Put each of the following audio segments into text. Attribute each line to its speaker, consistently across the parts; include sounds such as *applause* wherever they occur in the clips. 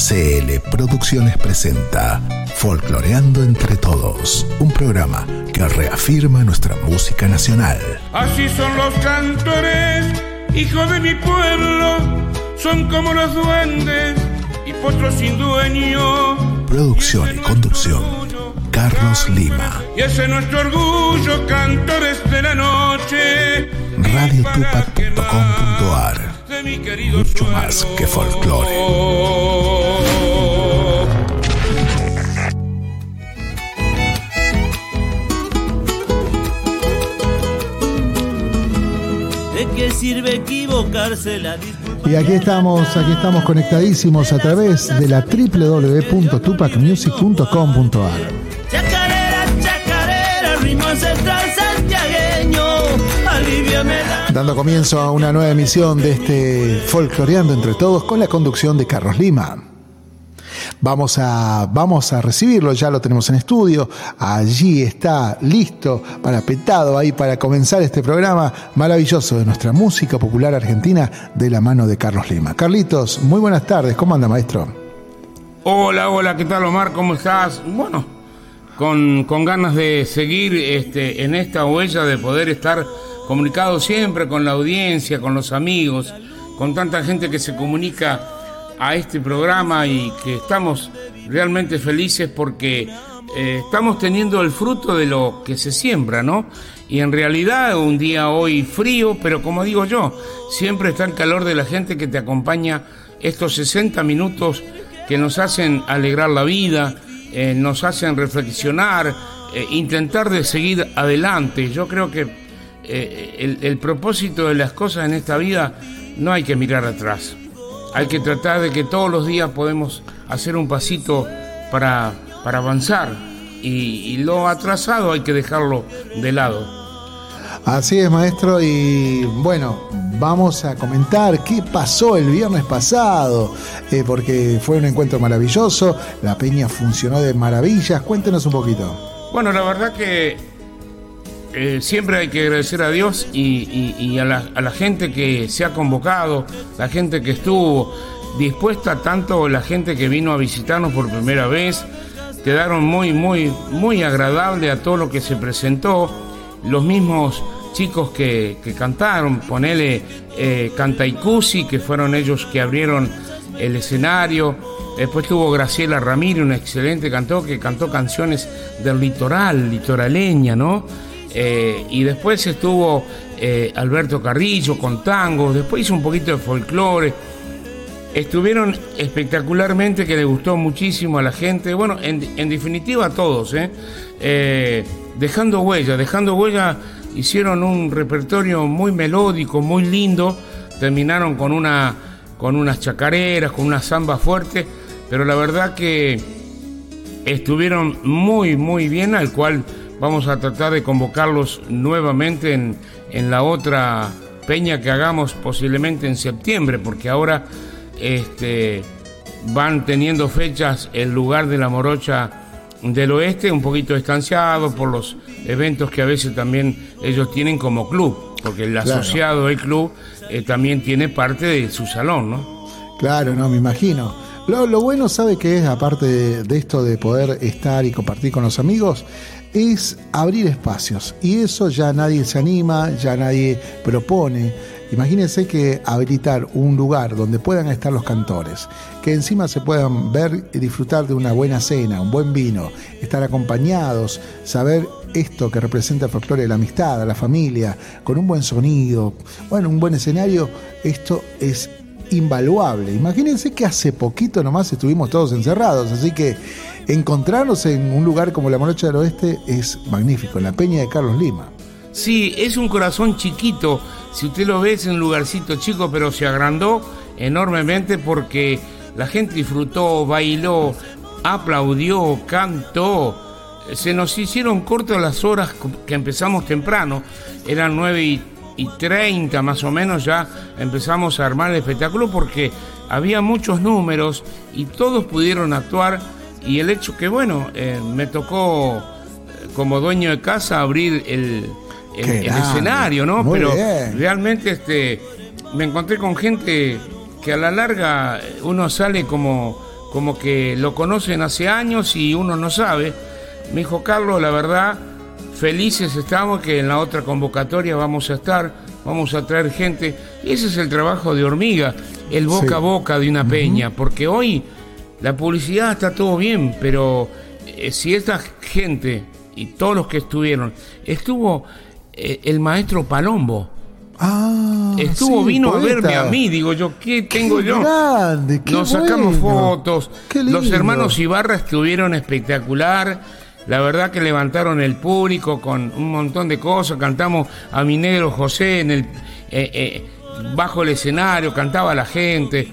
Speaker 1: CL Producciones presenta Folcloreando entre Todos, un programa que reafirma nuestra música nacional.
Speaker 2: Así son los cantores, hijos de mi pueblo, son como los duendes y potros sin dueño.
Speaker 1: Producción y conducción, Carlos Lima.
Speaker 2: Y ese es nuestro orgullo, cantores de la noche.
Speaker 1: radiotupac.com.ar Mucho más que folclore.
Speaker 3: Sirve equivocarse la
Speaker 4: Y aquí estamos, aquí estamos conectadísimos a través de la www.tupacmusic.com.ar.
Speaker 3: Chacarera, chacarera, ritmo ancestral santiagueño, aliviame la...
Speaker 4: Dando comienzo a una nueva emisión de este Folcloreando entre Todos con la conducción de Carlos Lima. Vamos a, vamos a recibirlo, ya lo tenemos en estudio. Allí está listo, parapetado ahí para comenzar este programa maravilloso de nuestra música popular argentina de la mano de Carlos Lima. Carlitos, muy buenas tardes. ¿Cómo anda, maestro?
Speaker 2: Hola, hola, ¿qué tal Omar? ¿Cómo estás? Bueno, con, con ganas de seguir este, en esta huella de poder estar comunicado siempre con la audiencia, con los amigos, con tanta gente que se comunica a este programa y que estamos realmente felices porque eh, estamos teniendo el fruto de lo que se siembra, ¿no? Y en realidad un día hoy frío, pero como digo yo, siempre está el calor de la gente que te acompaña estos 60 minutos que nos hacen alegrar la vida, eh, nos hacen reflexionar, eh, intentar de seguir adelante. Yo creo que el propósito de las cosas en esta vida no hay que mirar atrás. Hay que tratar de que todos los días podemos hacer un pasito para, para avanzar y, y lo atrasado hay que dejarlo de lado.
Speaker 4: Así es, maestro, y bueno, vamos a comentar qué pasó el viernes pasado, eh, porque fue un encuentro maravilloso, la peña funcionó de maravillas, cuéntenos un poquito.
Speaker 2: Bueno, la verdad que eh, siempre hay que agradecer a Dios y, a, la, gente que se ha convocado, la gente que estuvo dispuesta, tanto la gente que vino a visitarnos por primera vez, quedaron muy, muy, muy agradable a todo lo que se presentó, los mismos chicos que, cantaron, ponele eh, Cantaicusi, que fueron ellos que abrieron el escenario, después tuvo Graciela Ramírez, una excelente cantó, que cantó canciones del litoral, litoraleña, ¿no? Eh, y después estuvo eh, Alberto Carrillo con tango, después hizo un poquito de folclore. Estuvieron espectacularmente, que le gustó muchísimo a la gente, bueno, en, en definitiva a todos, ¿eh? Dejando huella, dejando huella, hicieron un repertorio muy melódico, muy lindo, terminaron con, una, con unas chacareras, con una samba fuerte, pero la verdad que estuvieron muy, muy bien, al cual vamos a tratar de convocarlos nuevamente en, en la otra peña que hagamos posiblemente en septiembre, porque ahora este, van teniendo fechas el lugar de la morocha del oeste, un poquito distanciado por los eventos que a veces también ellos tienen como club, porque el
Speaker 4: Claro.
Speaker 2: asociado del club eh, también tiene parte de su salón, ¿no?
Speaker 4: Claro, no, me imagino. Lo, lo bueno, ¿sabe que es? Aparte de, de esto de poder estar y compartir con los amigos, es abrir espacios. Y eso ya nadie se anima, ya nadie propone. Imagínense que habilitar un lugar donde puedan estar los cantores, que encima se puedan ver y disfrutar de una buena cena, un buen vino, estar acompañados, saber esto que representa el folclore de la amistad, la familia, con un buen sonido, bueno, un buen escenario, esto es invaluable. Imagínense que hace poquito nomás estuvimos todos encerrados, así que encontrarnos en un lugar como la Morocha del Oeste es magnífico, en la Peña de Carlos Lima.
Speaker 2: Sí, es un corazón chiquito. Si usted lo ve, es un lugarcito chico, pero se agrandó enormemente porque la gente disfrutó, bailó, aplaudió, cantó. Se nos hicieron cortas las horas que empezamos temprano. Eran 9 y, y 30 más o menos ya empezamos a armar el espectáculo porque había muchos números y todos pudieron actuar. Y el hecho que, bueno, eh, me tocó eh, como dueño de casa abrir el, el, escenario, ¿no?
Speaker 4: Muy
Speaker 2: Pero
Speaker 4: bien.
Speaker 2: realmente este, me encontré con gente que a la larga uno sale como, como que lo conocen hace años y uno no sabe. Me dijo, Carlos, la verdad, felices estamos que en la otra convocatoria vamos a estar, vamos a traer gente. Y ese es el trabajo de hormiga, el boca
Speaker 4: Sí.
Speaker 2: a boca de una peña, porque hoy la publicidad está todo bien, pero eh, si esta gente y todos los que estuvieron, estuvo eh, el maestro Palombo,
Speaker 4: Ah,
Speaker 2: estuvo,
Speaker 4: sí,
Speaker 2: vino a verme a mí, digo yo, ¿qué tengo
Speaker 4: Qué
Speaker 2: yo?
Speaker 4: grande, qué
Speaker 2: Nos sacamos
Speaker 4: bueno.
Speaker 2: fotos, los hermanos Ibarra estuvieron espectacular, la verdad que levantaron el público con un montón de cosas, cantamos a mi negro José en el, eh, eh, bajo el escenario, cantaba la gente,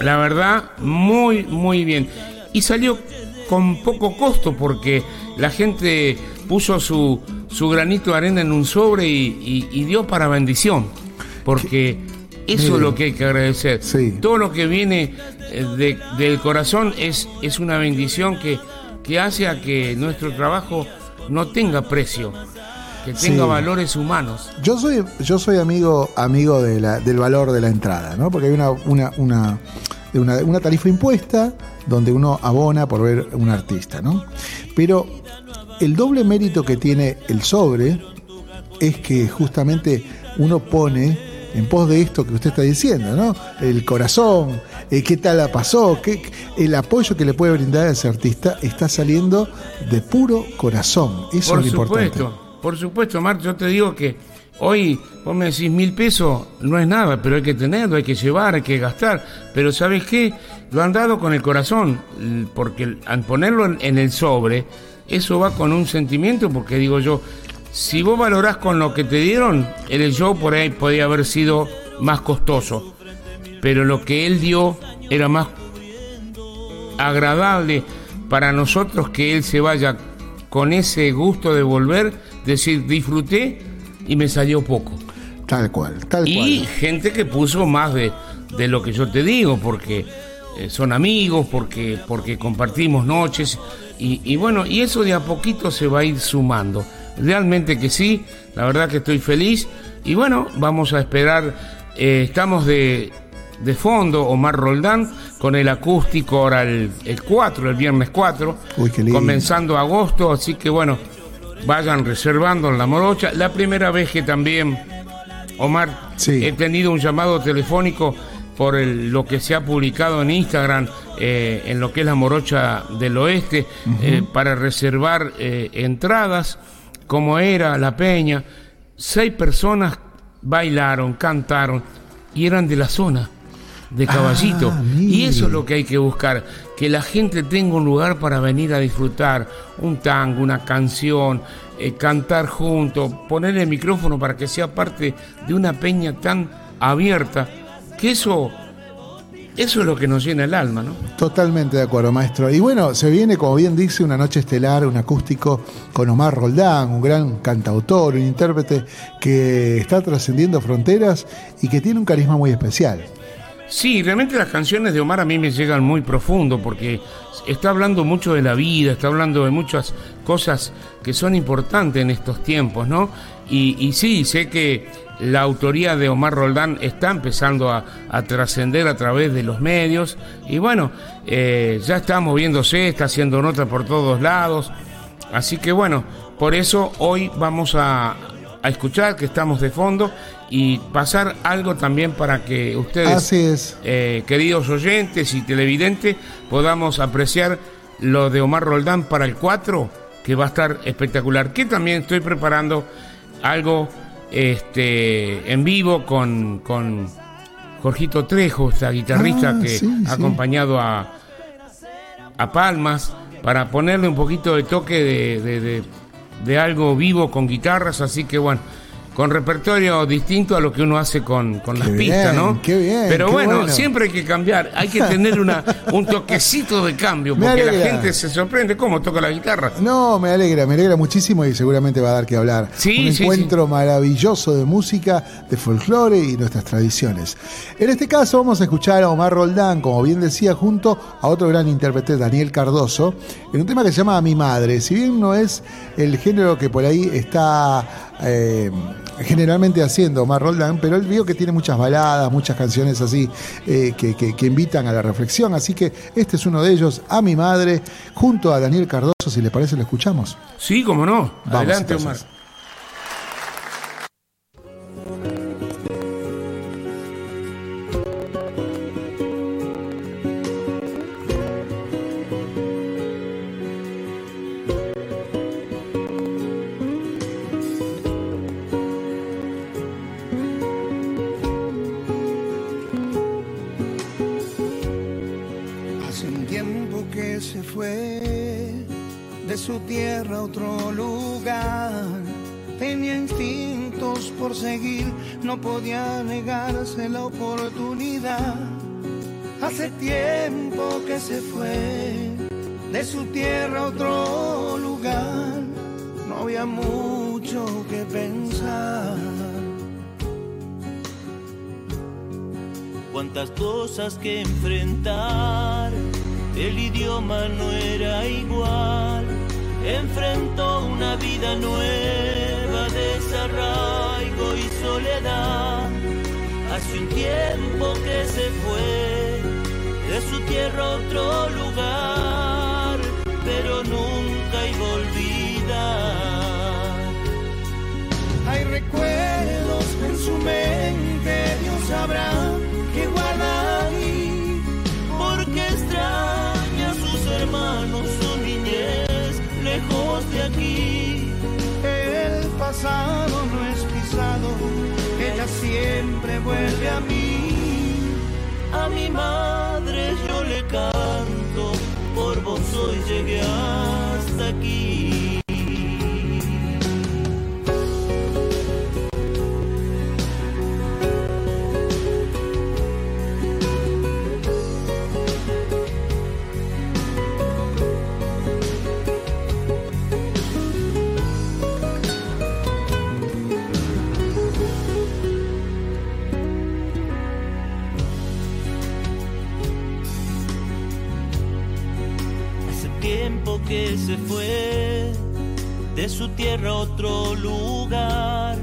Speaker 2: la verdad, muy, muy bien. Y salió con poco costo porque la gente puso su, su granito de arena en un sobre y, y- y dio para bendición. Porque eso es lo que hay que agradecer.
Speaker 4: Sí.
Speaker 2: Todo lo que viene eh, de- del corazón es, es una bendición que, que hace a que nuestro trabajo no tenga precio, que tenga
Speaker 4: Sí.
Speaker 2: valores humanos.
Speaker 4: Yo soy, yo soy amigo, amigo de la- del valor de la entrada, ¿no? Porque hay una, una, una, una, una tarifa impuesta donde uno abona por ver un artista, ¿no? Pero el doble mérito que tiene el sobre es que justamente uno pone en pos de esto que usted está diciendo, ¿no? El corazón, eh, qué tal la pasó, qué, el apoyo que le puede brindar a ese artista está saliendo de puro corazón. Eso
Speaker 2: Por
Speaker 4: es lo importante.
Speaker 2: supuesto, por supuesto, Mar, yo te digo que hoy vos me decís mil pesos, no es nada, pero hay que tenerlo, hay que llevar, hay que gastar. Pero ¿sabes qué? Lo han dado con el corazón, porque al ponerlo en, en el sobre, eso va con un sentimiento, porque digo yo, si vos valorás con lo que te dieron, el show por ahí podía haber sido más costoso. Pero lo que él dio era más agradable para nosotros que él se vaya con ese gusto de volver, decir, disfruté y me salió poco.
Speaker 4: Tal cual, tal
Speaker 2: Y
Speaker 4: cual.
Speaker 2: gente que puso más de, de lo que yo te digo, porque eh, son amigos, porque, porque compartimos noches, y, y bueno, y eso de a poquito se va a ir sumando. Realmente que sí, la verdad que estoy feliz, y bueno, vamos a esperar, eh, estamos de, de fondo, Omar Roldán, con el acústico ahora el, el 4, el viernes 4,
Speaker 4: Uy, qué lindo.
Speaker 2: comenzando agosto, así que bueno, vayan reservando en la morocha. La primera vez que también Omar,
Speaker 4: Sí.
Speaker 2: he tenido un llamado telefónico por el- lo que se ha publicado en Instagram, eh, en lo que es la Morocha del Oeste, eh, para reservar eh, entradas, como era la peña. Seis personas bailaron, cantaron y eran de la zona de Caballito.
Speaker 4: Ah,
Speaker 2: y eso es lo que hay que buscar, que la gente tenga un lugar para venir a disfrutar, un tango, una canción, eh, cantar juntos, poner el micrófono para que sea parte de una peña tan abierta, que eso, eso es lo que nos llena el alma, ¿no?
Speaker 4: Totalmente de acuerdo, maestro. Y bueno, se viene, como bien dice, una noche estelar, un acústico con Omar Roldán, un gran cantautor, un intérprete que está trascendiendo fronteras y que tiene un carisma muy especial.
Speaker 2: Sí, realmente las canciones de Omar a mí me llegan muy profundo porque está hablando mucho de la vida, está hablando de muchas cosas que son importantes en estos tiempos, ¿no? Y, sí, sé que la autoría de Omar Roldán está empezando a, trascender a través de los medios y bueno, eh, ya está moviéndose, está haciendo nota por todos lados, así que bueno, por eso hoy vamos a escuchar que estamos de fondo y pasar algo también para que ustedes
Speaker 4: Así es.
Speaker 2: eh, queridos oyentes y televidentes, podamos apreciar lo de Omar Roldán para el 4, que va a estar espectacular. Que también estoy preparando algo este, en vivo con, con Jorgito Trejo, esta guitarrista
Speaker 4: Ah,
Speaker 2: que
Speaker 4: sí,
Speaker 2: ha
Speaker 4: sí.
Speaker 2: acompañado a, a Palmas, para ponerle un poquito de toque de, de- de- de algo vivo con guitarras, así que bueno, con repertorio distinto a lo que uno hace con, con las pistas, ¿no?
Speaker 4: qué bien,
Speaker 2: Pero
Speaker 4: qué
Speaker 2: bueno,
Speaker 4: bueno.
Speaker 2: siempre hay que cambiar, hay que tener una, *laughs* un toquecito de cambio, porque la gente se sorprende cómo toca la guitarra.
Speaker 4: No, me alegra, me alegra muchísimo y seguramente va a dar que hablar.
Speaker 2: Sí,
Speaker 4: Un
Speaker 2: sí,
Speaker 4: encuentro maravilloso de música, de folclore y nuestras tradiciones. En este caso vamos a escuchar a Omar Roldán, como bien decía, junto a otro gran intérprete, Daniel Cardoso, en un tema que se llama A mi madre. Si bien no es el género que por ahí está eh, generalmente haciendo Omar Roldán, pero él vio que tiene muchas baladas, muchas canciones así eh, que, que- que invitan a la reflexión. Así que este es uno de ellos, A mi madre, junto a Daniel Cardoso, si le parece, lo escuchamos.
Speaker 2: Sí, cómo no.
Speaker 4: Vamos,
Speaker 2: Adelante,
Speaker 4: entonces.
Speaker 2: Omar.
Speaker 5: Hace tiempo que se fue de su tierra a otro lugar. No había mucho que pensar.
Speaker 3: cuántas cosas que enfrentar. El idioma no era igual. Enfrentó una vida nueva, desarraigo y soledad. Hace un tiempo que se fue su tierra otro lugar, pero nunca iba a olvidar.
Speaker 5: Hay recuerdos en su mente, Dios sabrá que guarda ahí.
Speaker 3: porque extraña a sus hermanos, su niñez, lejos de aquí.
Speaker 5: El pasado no es pisado, ella siempre vuelve a mí.
Speaker 3: A mi madre yo le canto, por vos hoy llegué hasta aquí. Que se fue de su tierra a otro lugar,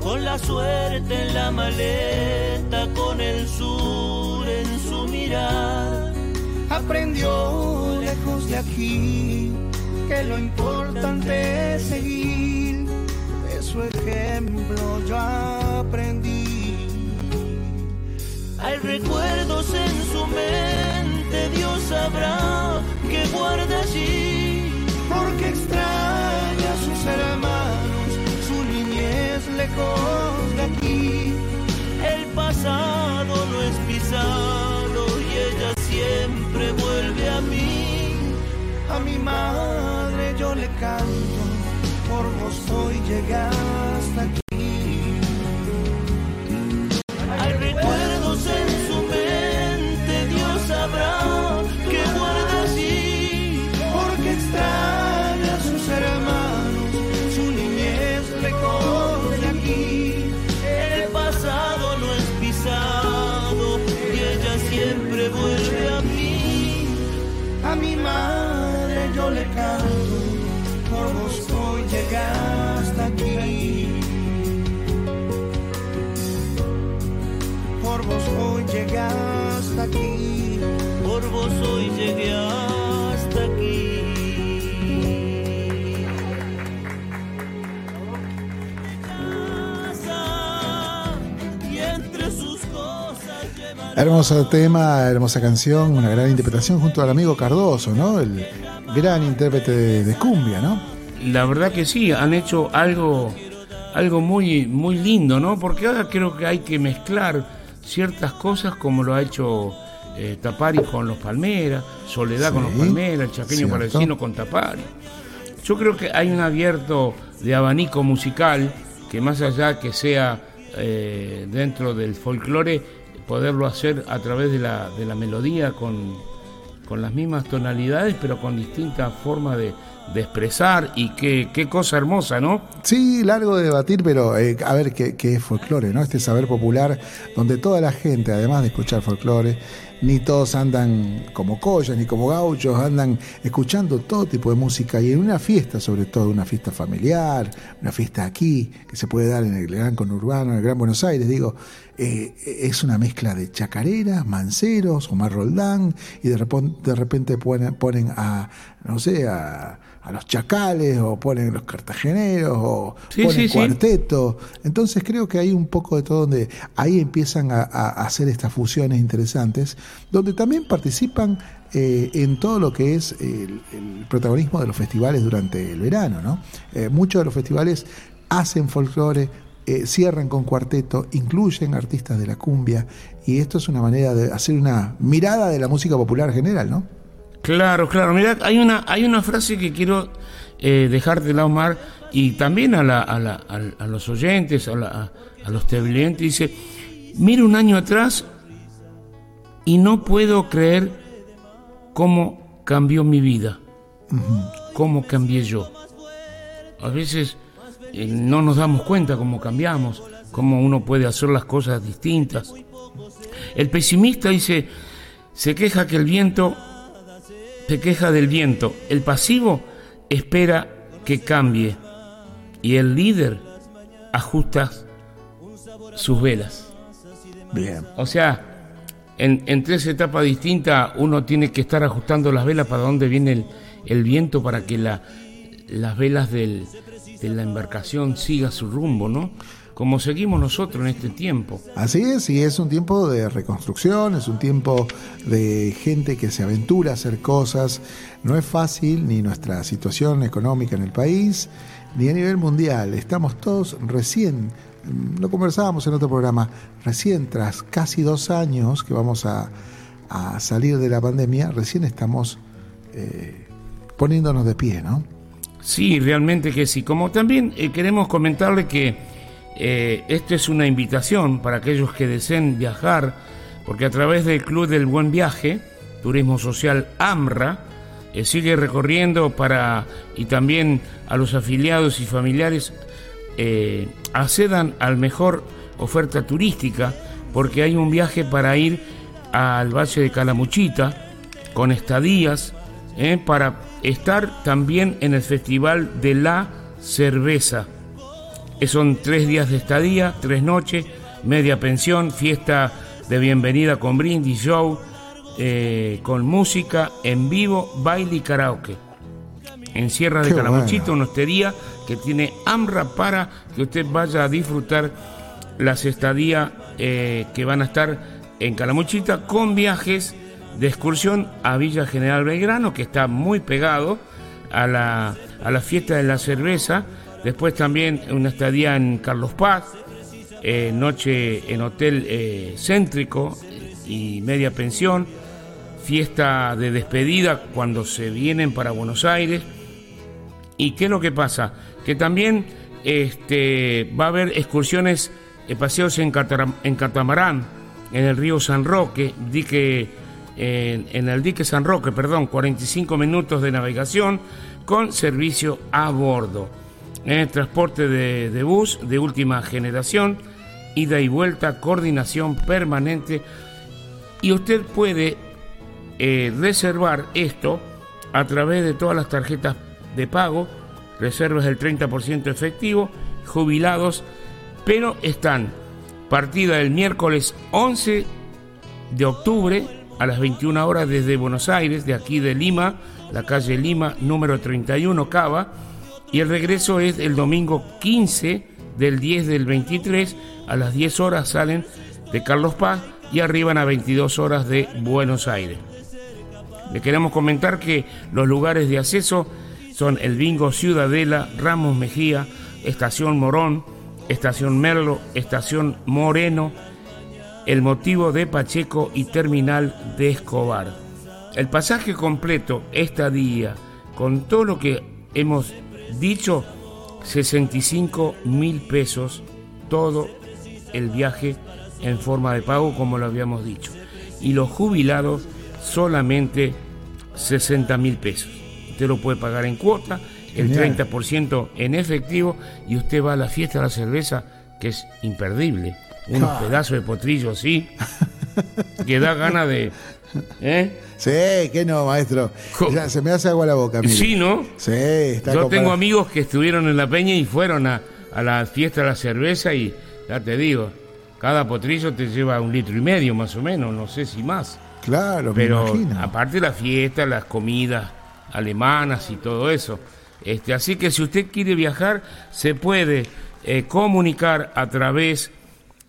Speaker 3: con la suerte en la maleta, con el sur en su mirar.
Speaker 5: Aprendió lejos de aquí que lo importante es seguir. De su ejemplo yo aprendí.
Speaker 3: Hay recuerdos en su mente, Dios sabrá que guarda allí.
Speaker 5: Sus hermanos, su niñez lejos de aquí.
Speaker 3: El pasado no es pisado y ella siempre vuelve a mí.
Speaker 5: A mi madre yo le canto, por vos hoy llegué
Speaker 4: Hermoso tema, hermosa canción, una gran interpretación junto al amigo Cardoso, ¿no? El gran intérprete de, de cumbia, ¿no?
Speaker 2: La verdad que sí, han hecho algo, algo muy, muy lindo, ¿no? Porque ahora creo que hay que mezclar ciertas cosas como lo ha hecho eh, Tapari con los Palmeras, Soledad con los Palmeras, el chaqueño parecino con Tapari. Yo creo que hay un abierto de abanico musical que más allá que sea eh, dentro del folclore, poderlo hacer a través de la, de la melodía con, con las mismas tonalidades, pero con distintas formas de, de expresar y qué, qué cosa hermosa, ¿no?
Speaker 4: Sí, largo de debatir, pero eh, a ver qué, qué es folclore, ¿no? Este saber popular donde toda la gente, además de escuchar folclore, ni todos andan como collas ni como gauchos, andan escuchando todo tipo de música y en una fiesta, sobre todo una fiesta familiar, una fiesta aquí, que se puede dar en el gran conurbano, en el Gran Buenos Aires, digo, eh, es una mezcla de chacareras, manceros, Omar Roldán, y de repente, de repente ponen, ponen a, no sé, a a los chacales o ponen los cartageneros o ponen cuarteto. Entonces creo que hay un poco de todo donde ahí empiezan a, hacer estas fusiones interesantes, donde también participan eh, en todo lo que es el, protagonismo de los festivales durante el verano. ¿no? Eh, muchos de los festivales hacen folclore, eh, cierran con cuarteto, incluyen artistas de la cumbia, y esto es una manera de hacer una mirada de la música popular general, ¿no?
Speaker 2: Claro, claro. Mira, hay una, hay una frase que quiero eh, dejarte la Omar y también a, la, a, la, a, los oyentes, a, la, a los televidentes. Dice, mira un año atrás y no puedo creer cómo cambió mi vida, cómo cambié yo. A veces eh, no nos damos cuenta cómo cambiamos, cómo uno puede hacer las cosas distintas. El pesimista dice, se queja que el viento se queja del viento. El pasivo espera que cambie. Y el líder ajusta sus velas.
Speaker 4: Bien.
Speaker 2: O sea, en, tres etapas distintas uno tiene que estar ajustando las velas para dónde viene el, viento para que la, las velas de la embarcación siga su rumbo, ¿no? Como seguimos nosotros en este tiempo.
Speaker 4: Así es, y es un tiempo de reconstrucción, es un tiempo de gente que se aventura a hacer cosas. No es fácil ni nuestra situación económica en el país, ni a nivel mundial. Estamos todos recién, lo conversábamos en otro programa, recién tras casi dos años que vamos a, salir de la pandemia, recién estamos eh, poniéndonos de pie, ¿no?
Speaker 2: Sí, realmente que sí. Como también eh, queremos comentarle que eh, esto es una invitación para aquellos que deseen viajar, porque a través del Club del Buen Viaje, Turismo Social AMRA, eh, sigue recorriendo para, y también a los afiliados y familiares, eh, accedan al mejor oferta turística, porque hay un viaje para ir al Valle de Calamuchita, con estadías, para estar también en el Festival de la Cerveza son tres días de estadía, tres noches, media pensión, fiesta de bienvenida con brindis, show, eh, con música en vivo, baile y karaoke. En Sierra de Calamuchito, una hostería que tiene AMRA para que usted vaya a disfrutar las estadías eh, que van a estar en Calamuchita con viajes de excursión a Villa General Belgrano, que está muy pegado a la, a la fiesta de la cerveza Después también una estadía en Carlos Paz, eh, noche en hotel eh, céntrico y media pensión, fiesta de despedida cuando se vienen para Buenos Aires. ¿Y qué es lo que pasa? Que también este, va a haber excursiones, eh, paseos en, catamarán, en el río San Roque, dique, en el dique San Roque, perdón, 45 minutos de navegación con servicio a bordo en transporte de, bus de última generación, ida y vuelta, coordinación permanente. Y usted puede eh, reservar esto a través de todas las tarjetas de pago, reservas del 30% efectivo, jubilados, pero están partida el miércoles 11 de octubre a las 21 horas desde Buenos Aires, de aquí de Lima, la calle Lima, número 31, Cava y el regreso es el domingo 15 del 10 del 23 a las 10 horas salen de Carlos Paz y arriban a 22 horas de Buenos Aires. Le queremos comentar que los lugares de acceso son el Bingo Ciudadela, Ramos Mejía, Estación Morón, Estación Merlo, Estación Moreno, el motivo de Pacheco y Terminal de Escobar. El pasaje completo, esta día, con todo lo que hemos Dicho 65 mil pesos todo el viaje en forma de pago como lo habíamos dicho. Y los jubilados solamente 60 mil pesos. Usted lo puede pagar en cuota, el
Speaker 4: Genial.
Speaker 2: 30% en efectivo y usted va a la fiesta de la cerveza, que es imperdible. Unos
Speaker 4: Ah.
Speaker 2: pedazos de potrillo así, que da ganas de... *laughs* ¿eh?
Speaker 4: Sí, que no, maestro. Ya, se me hace agua la boca, mire.
Speaker 2: Sí, ¿no?
Speaker 4: Sí, está
Speaker 2: Yo
Speaker 4: comparado.
Speaker 2: tengo amigos que estuvieron en la peña y fueron a, a la fiesta de la cerveza y ya te digo, cada potrillo te lleva un litro y medio más o menos, no sé si más.
Speaker 4: Claro,
Speaker 2: Pero
Speaker 4: me imagino.
Speaker 2: aparte la fiesta, las comidas alemanas y todo eso. Este, así que si usted quiere viajar, se puede eh, comunicar a través de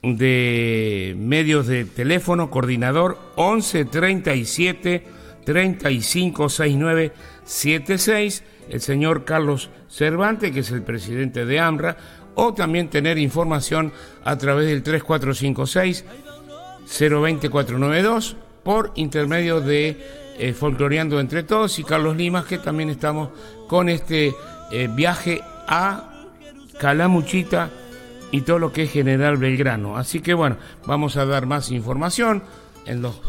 Speaker 2: medios de teléfono, coordinador 11 37 35 69 76, el señor Carlos Cervantes, que es el presidente de AMRA, o también tener información a través del 3456 02492 por intermedio de eh, Folcloreando Entre Todos y Carlos Limas, que también estamos con este eh, viaje a Calamuchita y todo lo que es General Belgrano. Así que bueno, vamos a dar más información en los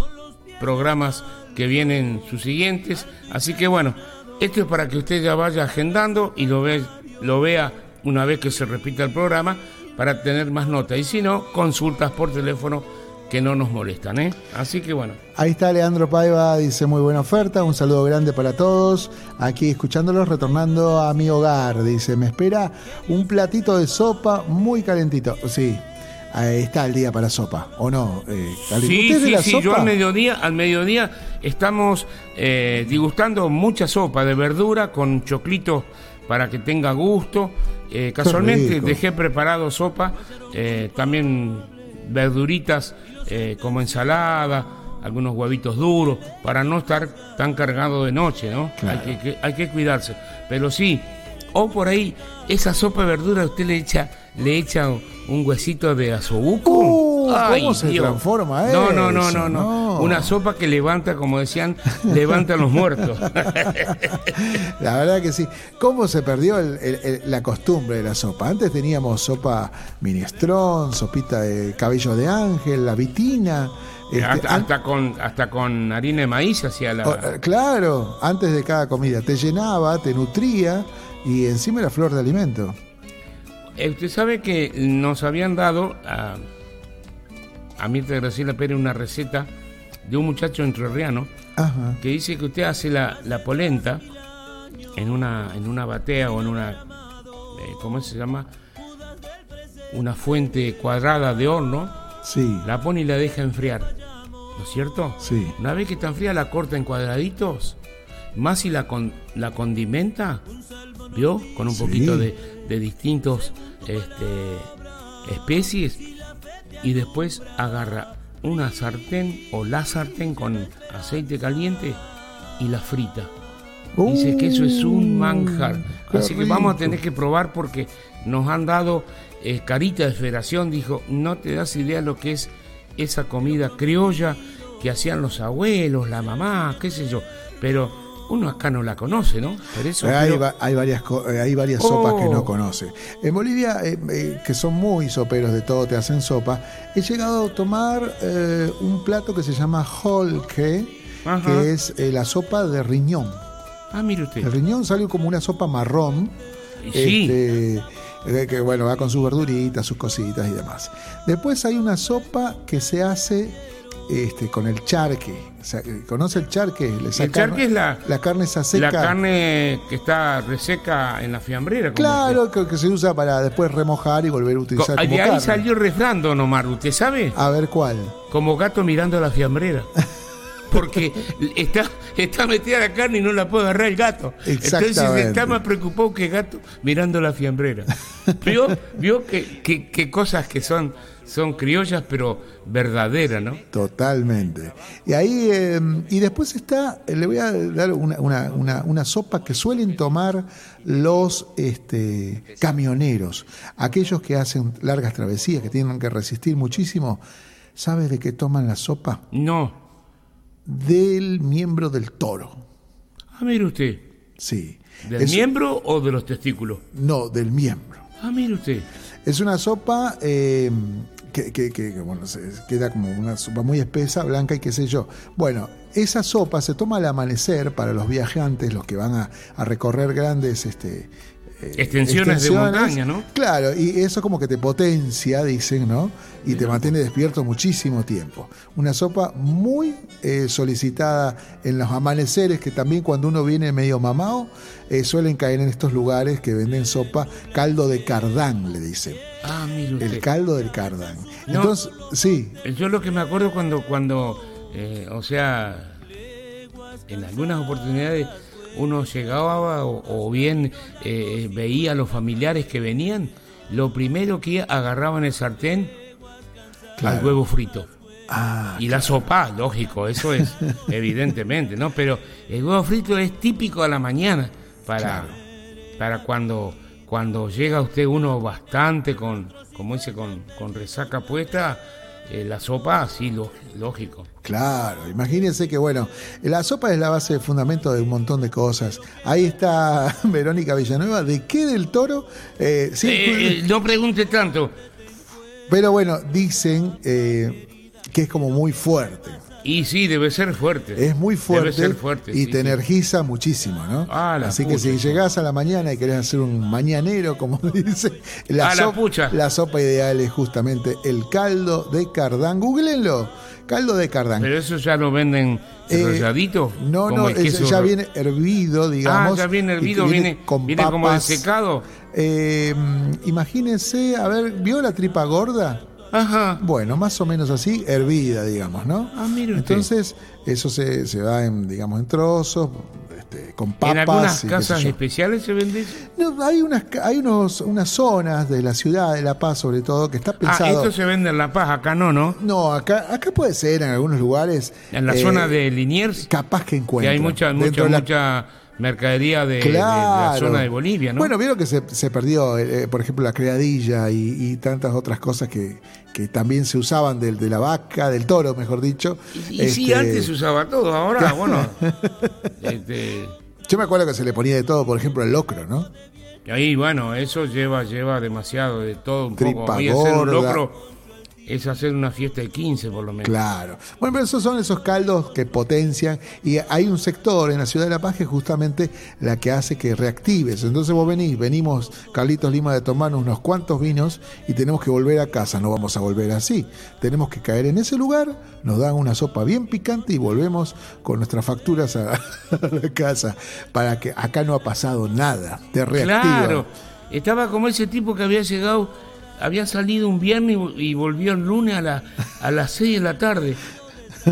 Speaker 2: programas que vienen sus siguientes. Así que bueno, esto es para que usted ya vaya agendando y lo, ve, lo vea una vez que se repita el programa para tener más nota. Y si no, consultas por teléfono que no nos molestan. ¿eh? Así que bueno.
Speaker 4: Ahí está Leandro Paiva, dice muy buena oferta, un saludo grande para todos. Aquí escuchándolos, retornando a mi hogar, dice, me espera un platito de sopa muy calentito. Sí, ahí está el día para sopa, ¿o no? Eh?
Speaker 2: Sí,
Speaker 4: ¿Usted es de
Speaker 2: sí,
Speaker 4: la
Speaker 2: sí,
Speaker 4: sopa?
Speaker 2: yo al mediodía, al mediodía estamos eh, degustando mucha sopa de verdura con choclito para que tenga gusto. Eh, casualmente dejé preparado sopa, eh, también verduritas eh, como ensalada, algunos huevitos duros, para no estar tan cargado de noche, ¿no?
Speaker 4: Claro.
Speaker 2: Hay, que, que- hay que cuidarse. Pero sí, o por ahí, esa sopa de verdura usted le echa, le echa un huesito de azobuco.
Speaker 4: Uh, ¿cómo se transforma
Speaker 2: No, no, no,
Speaker 4: eso?
Speaker 2: no, no,
Speaker 4: No.
Speaker 2: Una sopa que levanta, como decían, *laughs* levanta a los muertos. *laughs*
Speaker 4: La verdad que sí. ¿Cómo se perdió el- el- el- la costumbre de la sopa? Antes teníamos sopa minestrón, sopita de cabello de ángel, la vitina. este,
Speaker 2: hasta, con, hasta con harina de maíz hacía la.
Speaker 4: Oh, eh, claro, antes de cada comida. Te llenaba, te nutría y encima era flor de alimento.
Speaker 2: Eh, Usted sabe que nos habían dado a, a Mirta Graciela Pérez una receta de un muchacho entrerriano
Speaker 4: Ajá.
Speaker 2: que dice que usted hace la, la polenta en una, en una batea o en una, eh, ¿cómo se llama? Una fuente cuadrada de horno,
Speaker 4: Sí.
Speaker 2: la pone y la deja enfriar, ¿no es cierto?
Speaker 4: Sí.
Speaker 2: Una vez que está fría la corta en cuadraditos, más si la, con- la condimenta, ¿vio? Con un
Speaker 4: Sí.
Speaker 2: poquito de, de distintos este, especies y después agarra una sartén o la sartén con aceite caliente y la frita. Dice que eso es un manjar.
Speaker 4: Uh, qué
Speaker 2: Así que vamos a tener que probar porque nos han dado eh, carita de federación. Dijo, no te das idea lo que es esa comida criolla que hacían los abuelos, la mamá, qué sé yo. Pero uno acá no la conoce, ¿no? Por eso
Speaker 4: Hay,
Speaker 2: creo-
Speaker 4: va- hay varias, eh, hay varias
Speaker 2: Oh.
Speaker 4: sopas que no conoce. En Bolivia, eh, eh, que son muy soperos de todo, te hacen sopa, he llegado a tomar eh, un plato que se llama holke,
Speaker 2: Ajá.
Speaker 4: que es la sopa de riñón.
Speaker 2: Ah, mire usted.
Speaker 4: El riñón sale como una sopa marrón.
Speaker 2: Sí.
Speaker 4: este, que bueno, va con sus verduritas, sus cositas y demás. Después hay una sopa que se hace este, con el charque. O sea, ¿Conoce el charque?
Speaker 2: El charque es la,
Speaker 4: la carne esa seca.
Speaker 2: la carne que está reseca en la fiambrera. como
Speaker 4: Claro, que, que se usa para después remojar y volver a utilizar
Speaker 2: Co-
Speaker 4: como
Speaker 2: De ahí
Speaker 4: carne.
Speaker 2: salió el refrán, don Omar, ¿usted sabe?
Speaker 4: A ver cuál.
Speaker 2: Como gato mirando la fiambrera. *laughs* Porque está, está metida la carne y no la puede agarrar el gato. Entonces está más preocupado que gato mirando la fiambrera. ¿Vio, vio que, que- que cosas que son, son criollas pero verdaderas, ¿no?
Speaker 4: Totalmente. Y ahí, eh, y después está, eh, le voy a dar una, una- una- una sopa que suelen tomar los este, camioneros, aquellos que hacen largas travesías, que tienen que resistir muchísimo. ¿Sabes de qué toman la sopa?
Speaker 2: No.
Speaker 4: Del miembro del toro.
Speaker 2: Ah, mire usted.
Speaker 4: Sí.
Speaker 2: ¿Del
Speaker 4: Es-
Speaker 2: miembro o de los testículos?
Speaker 4: No, del miembro.
Speaker 2: Ah, mire usted.
Speaker 4: Es una sopa eh, que, que- que- que, bueno, se queda como una sopa muy espesa, blanca y qué sé yo. Bueno, esa sopa se toma al amanecer para los viajantes, los que van a, a recorrer grandes este, eh,
Speaker 2: Extensiones de montaña, ¿no?
Speaker 4: Claro, y eso como que te potencia, dicen, ¿no? Y te mantiene despierto muchísimo tiempo. Una sopa muy eh, solicitada en los amaneceres, que también cuando uno viene medio mamado, eh, suelen caer en estos lugares que venden sopa, caldo de cardán, le dicen.
Speaker 2: Ah, mire usted.
Speaker 4: El caldo del cardán.
Speaker 2: No.
Speaker 4: Entonces, sí,
Speaker 2: Yo lo que me acuerdo cuando, cuando eh, o sea, en algunas oportunidades uno llegaba o, o bien veía a los familiares que venían, lo primero que agarraban el sartén
Speaker 4: Claro.
Speaker 2: al huevo frito.
Speaker 4: ah,
Speaker 2: Y la sopa, lógico, eso es *laughs* evidentemente, ¿no? Pero el huevo frito es típico a la mañana para,
Speaker 4: Claro.
Speaker 2: para cuando, cuando llega usted uno bastante con, como dice, con, con resaca puesta, eh, la sopa, sí, lo- lógico.
Speaker 4: Claro, imagínense que bueno, la sopa es la base de fundamento de un montón de cosas. Ahí está *laughs* Verónica Villanueva, ¿de qué del toro? Eh, sí,
Speaker 2: Eh, eh, no pregunte tanto.
Speaker 4: Pero bueno, dicen eh, que es como muy fuerte.
Speaker 2: Y sí, debe ser fuerte.
Speaker 4: Es muy fuerte,
Speaker 2: Debe ser fuerte.
Speaker 4: y
Speaker 2: sí,
Speaker 4: te
Speaker 2: sí.
Speaker 4: energiza muchísimo, ¿no?
Speaker 2: Ah, la
Speaker 4: Así que si llegás a la mañana y querés hacer un mañanero, como *laughs* dice, la,
Speaker 2: Ah, la
Speaker 4: sopa,
Speaker 2: pucha.
Speaker 4: la sopa ideal es justamente el caldo de cardán. Googleenlo, caldo de cardán.
Speaker 2: Pero eso ya lo venden
Speaker 4: Eh,
Speaker 2: enrolladito.
Speaker 4: No, no,
Speaker 2: queso
Speaker 4: ya viene hervido, digamos.
Speaker 2: Ah, ya viene hervido, viene,
Speaker 4: con
Speaker 2: viene como desecado.
Speaker 4: Eh, imagínense, a ver, ¿vio la tripa gorda?
Speaker 2: Ajá.
Speaker 4: Bueno, más o menos así, hervida, digamos, ¿no?
Speaker 2: Ah, mire.
Speaker 4: Entonces, eso se, se va en, digamos, en trozos, este, con papas.
Speaker 2: en algunas
Speaker 4: y
Speaker 2: casas especiales se vende eso.
Speaker 4: No, hay unas, hay unos, unas zonas de la ciudad de La Paz, sobre todo, que está
Speaker 2: Ah,
Speaker 4: pensado.
Speaker 2: esto se vende en La Paz, acá no, ¿no?
Speaker 4: No, acá, acá puede ser en algunos lugares.
Speaker 2: En la
Speaker 4: eh,
Speaker 2: zona de Liniers,
Speaker 4: Capaz que
Speaker 2: que
Speaker 4: encuentra.
Speaker 2: hay mucha,
Speaker 4: la-
Speaker 2: mucha mercadería de, la zona de Bolivia, ¿no?
Speaker 4: Bueno, vieron que se, se perdió, eh, por ejemplo, la criadilla y, y tantas otras cosas que, que también se usaban del- de, la vaca, del toro, mejor dicho.
Speaker 2: y y sí,
Speaker 4: Este,
Speaker 2: antes se usaba todo, ahora, bueno. *laughs* este,
Speaker 4: Yo me acuerdo que se le ponía de todo, por ejemplo, el locro, ¿no?
Speaker 2: ahí, bueno, eso lleva, lleva demasiado de todo un
Speaker 4: Tripa
Speaker 2: poco. A mí hacer un locro es hacer una fiesta de 15 por lo menos.
Speaker 4: Claro. Bueno, pero esos son esos caldos que potencian y hay un sector en la ciudad de La Paz que es justamente la que hace que reactives. Entonces vos venís, venimos Carlitos Lima de tomarnos unos cuantos vinos y tenemos que volver a casa. No vamos a volver así. Tenemos que caer en ese lugar, nos dan una sopa bien picante y volvemos con nuestras facturas a, *laughs* la casa para que acá no ha pasado nada. Te reactiva.
Speaker 2: Claro, estaba como ese tipo que había llegado, había salido un viernes y vol- y volvió el lunes a, la, a las 6 de la tarde.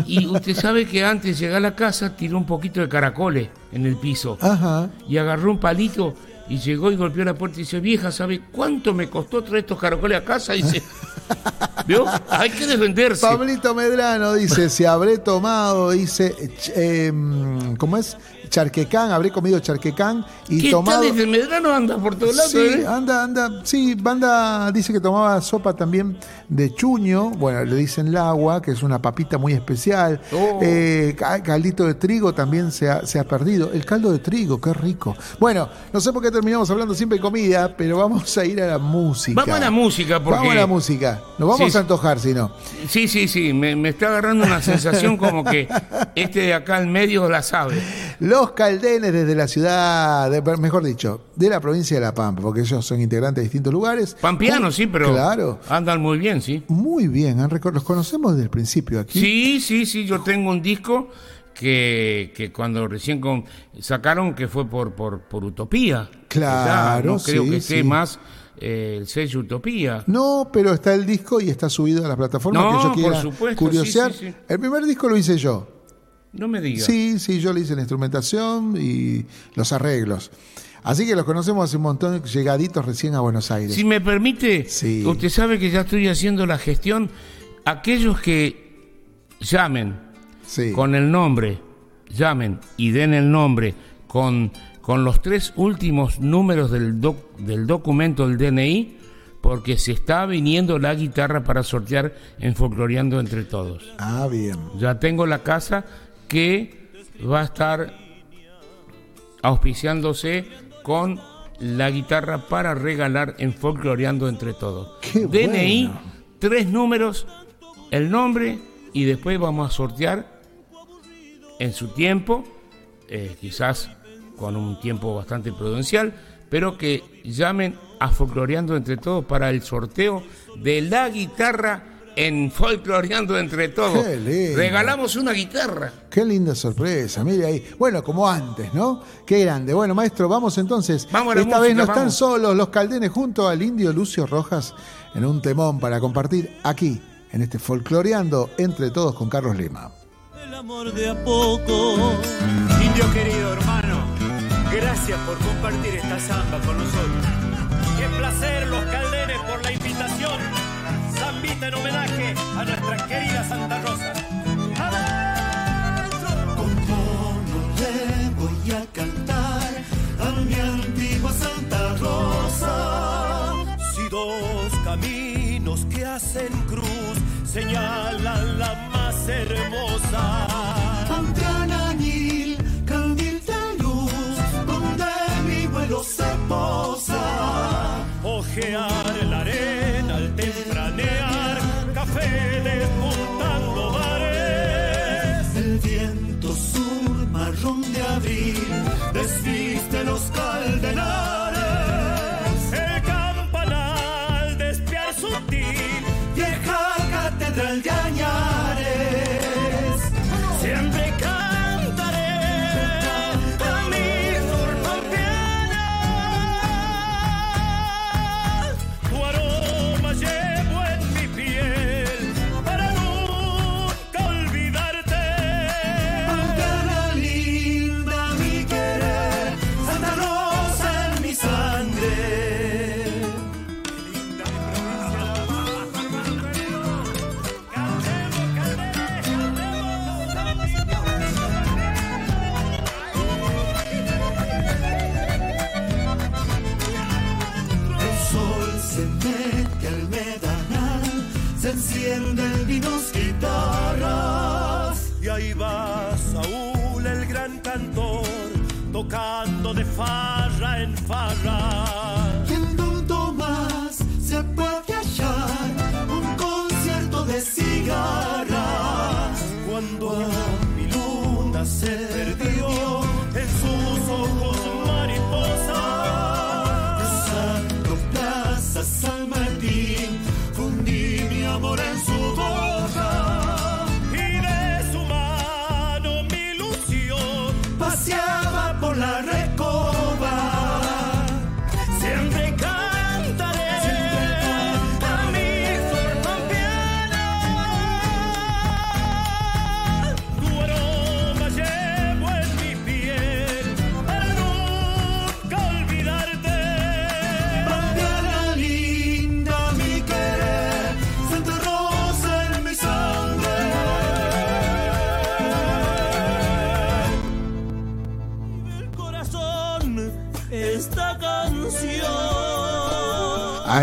Speaker 2: Y usted sabe que antes de llegar a la casa tiró un poquito de caracoles en el piso
Speaker 4: Ajá.
Speaker 2: y agarró un palito y llegó y golpeó la puerta y dice, vieja, ¿sabe cuánto me costó traer estos caracoles a casa? Y dice, *laughs* ¿vio? Hay que defenderse.
Speaker 4: Pablito Medrano dice, si habré tomado, dice, em, ¿cómo es? Charquecán, habré comido charquecán y
Speaker 2: ¿Qué
Speaker 4: tomado...
Speaker 2: desde Medrano anda por todos lados?
Speaker 4: Sí,
Speaker 2: eh?
Speaker 4: anda, anda, sí, Banda dice que tomaba sopa también de chuño, bueno, le dicen el agua, que es una papita muy especial.
Speaker 2: Oh.
Speaker 4: Eh, ca- caldito de trigo también se ha, se ha perdido. El caldo de trigo, qué rico. Bueno, no sé por qué terminamos hablando siempre de comida, pero vamos a ir a la música.
Speaker 2: Vamos a la música, porque-
Speaker 4: Vamos a la música. Nos vamos
Speaker 2: Sí,
Speaker 4: a antojar, si no.
Speaker 2: Sí, sí, sí, me, me está agarrando una sensación como que este de acá al medio la sabe.
Speaker 4: Los caldenes desde la ciudad, de- mejor dicho, de la provincia de La Pampa, porque ellos son integrantes de distintos lugares.
Speaker 2: Pampeanos, sí, pero
Speaker 4: Claro.
Speaker 2: andan muy bien, sí.
Speaker 4: Muy bien, han los conocemos desde el principio aquí.
Speaker 2: Sí, sí, sí, yo tengo un disco que, que cuando recién con- sacaron que fue por, por, por Utopía.
Speaker 4: Claro,
Speaker 2: no creo
Speaker 4: sí,
Speaker 2: que esté
Speaker 4: sí.
Speaker 2: más eh, el sello Utopía.
Speaker 4: No, pero está el disco y está subido a la plataforma
Speaker 2: No,
Speaker 4: que yo
Speaker 2: por supuesto,
Speaker 4: curiosear.
Speaker 2: sí.
Speaker 4: El primer disco lo hice yo.
Speaker 2: No me diga.
Speaker 4: Sí, sí, yo le hice la instrumentación y los arreglos. Así que los conocemos hace un montón, llegaditos recién a Buenos Aires.
Speaker 2: Si me permite,
Speaker 4: Sí.
Speaker 2: usted sabe que ya estoy haciendo la gestión. Aquellos que llamen
Speaker 4: Sí.
Speaker 2: con el nombre, llamen y den el nombre con, con los tres últimos números del, doc- del documento del DNI, porque se está viniendo la guitarra para sortear en Folcloreando entre todos.
Speaker 4: Ah, bien.
Speaker 2: Ya tengo la casa que va a estar auspiciándose con la guitarra para regalar en Folcloreando entre todos.
Speaker 4: Qué
Speaker 2: DNI
Speaker 4: bueno.
Speaker 2: tres números, el nombre y después vamos a sortear en su tiempo, eh, quizás con un tiempo bastante prudencial, pero que llamen a Folcloreando entre todos para el sorteo de la guitarra en Folcloreando entre todos.
Speaker 4: Qué lindo.
Speaker 2: Regalamos una guitarra.
Speaker 4: Qué linda sorpresa, mire ahí. Bueno, como antes, ¿no? Qué grande. Bueno, maestro, vamos entonces.
Speaker 2: Vamos a la
Speaker 4: Esta vez no están solos los caldenes junto al indio Lucio Rojas en un temón para compartir aquí, en este Folcloreando entre todos con Carlos Lima.
Speaker 3: El amor de a poco.
Speaker 6: Indio querido hermano, gracias por compartir esta samba con nosotros.
Speaker 7: Qué placer los caldenes. En homenaje a nuestra querida Santa Rosa.
Speaker 8: ¿Cómo no le voy a cantar a mi antigua Santa Rosa?
Speaker 7: Si dos caminos que hacen cruz señalan la más hermosa. Farra en farra.
Speaker 8: Y en Don Tomás se puede hallar un concierto de cigarras.
Speaker 7: Cuando mi luna se perdió en sus ojos mariposa.
Speaker 8: Cruzando Plaza San Martín, fundí mi amor en su boca.
Speaker 7: Y de su mano mi ilusión
Speaker 8: Paseaba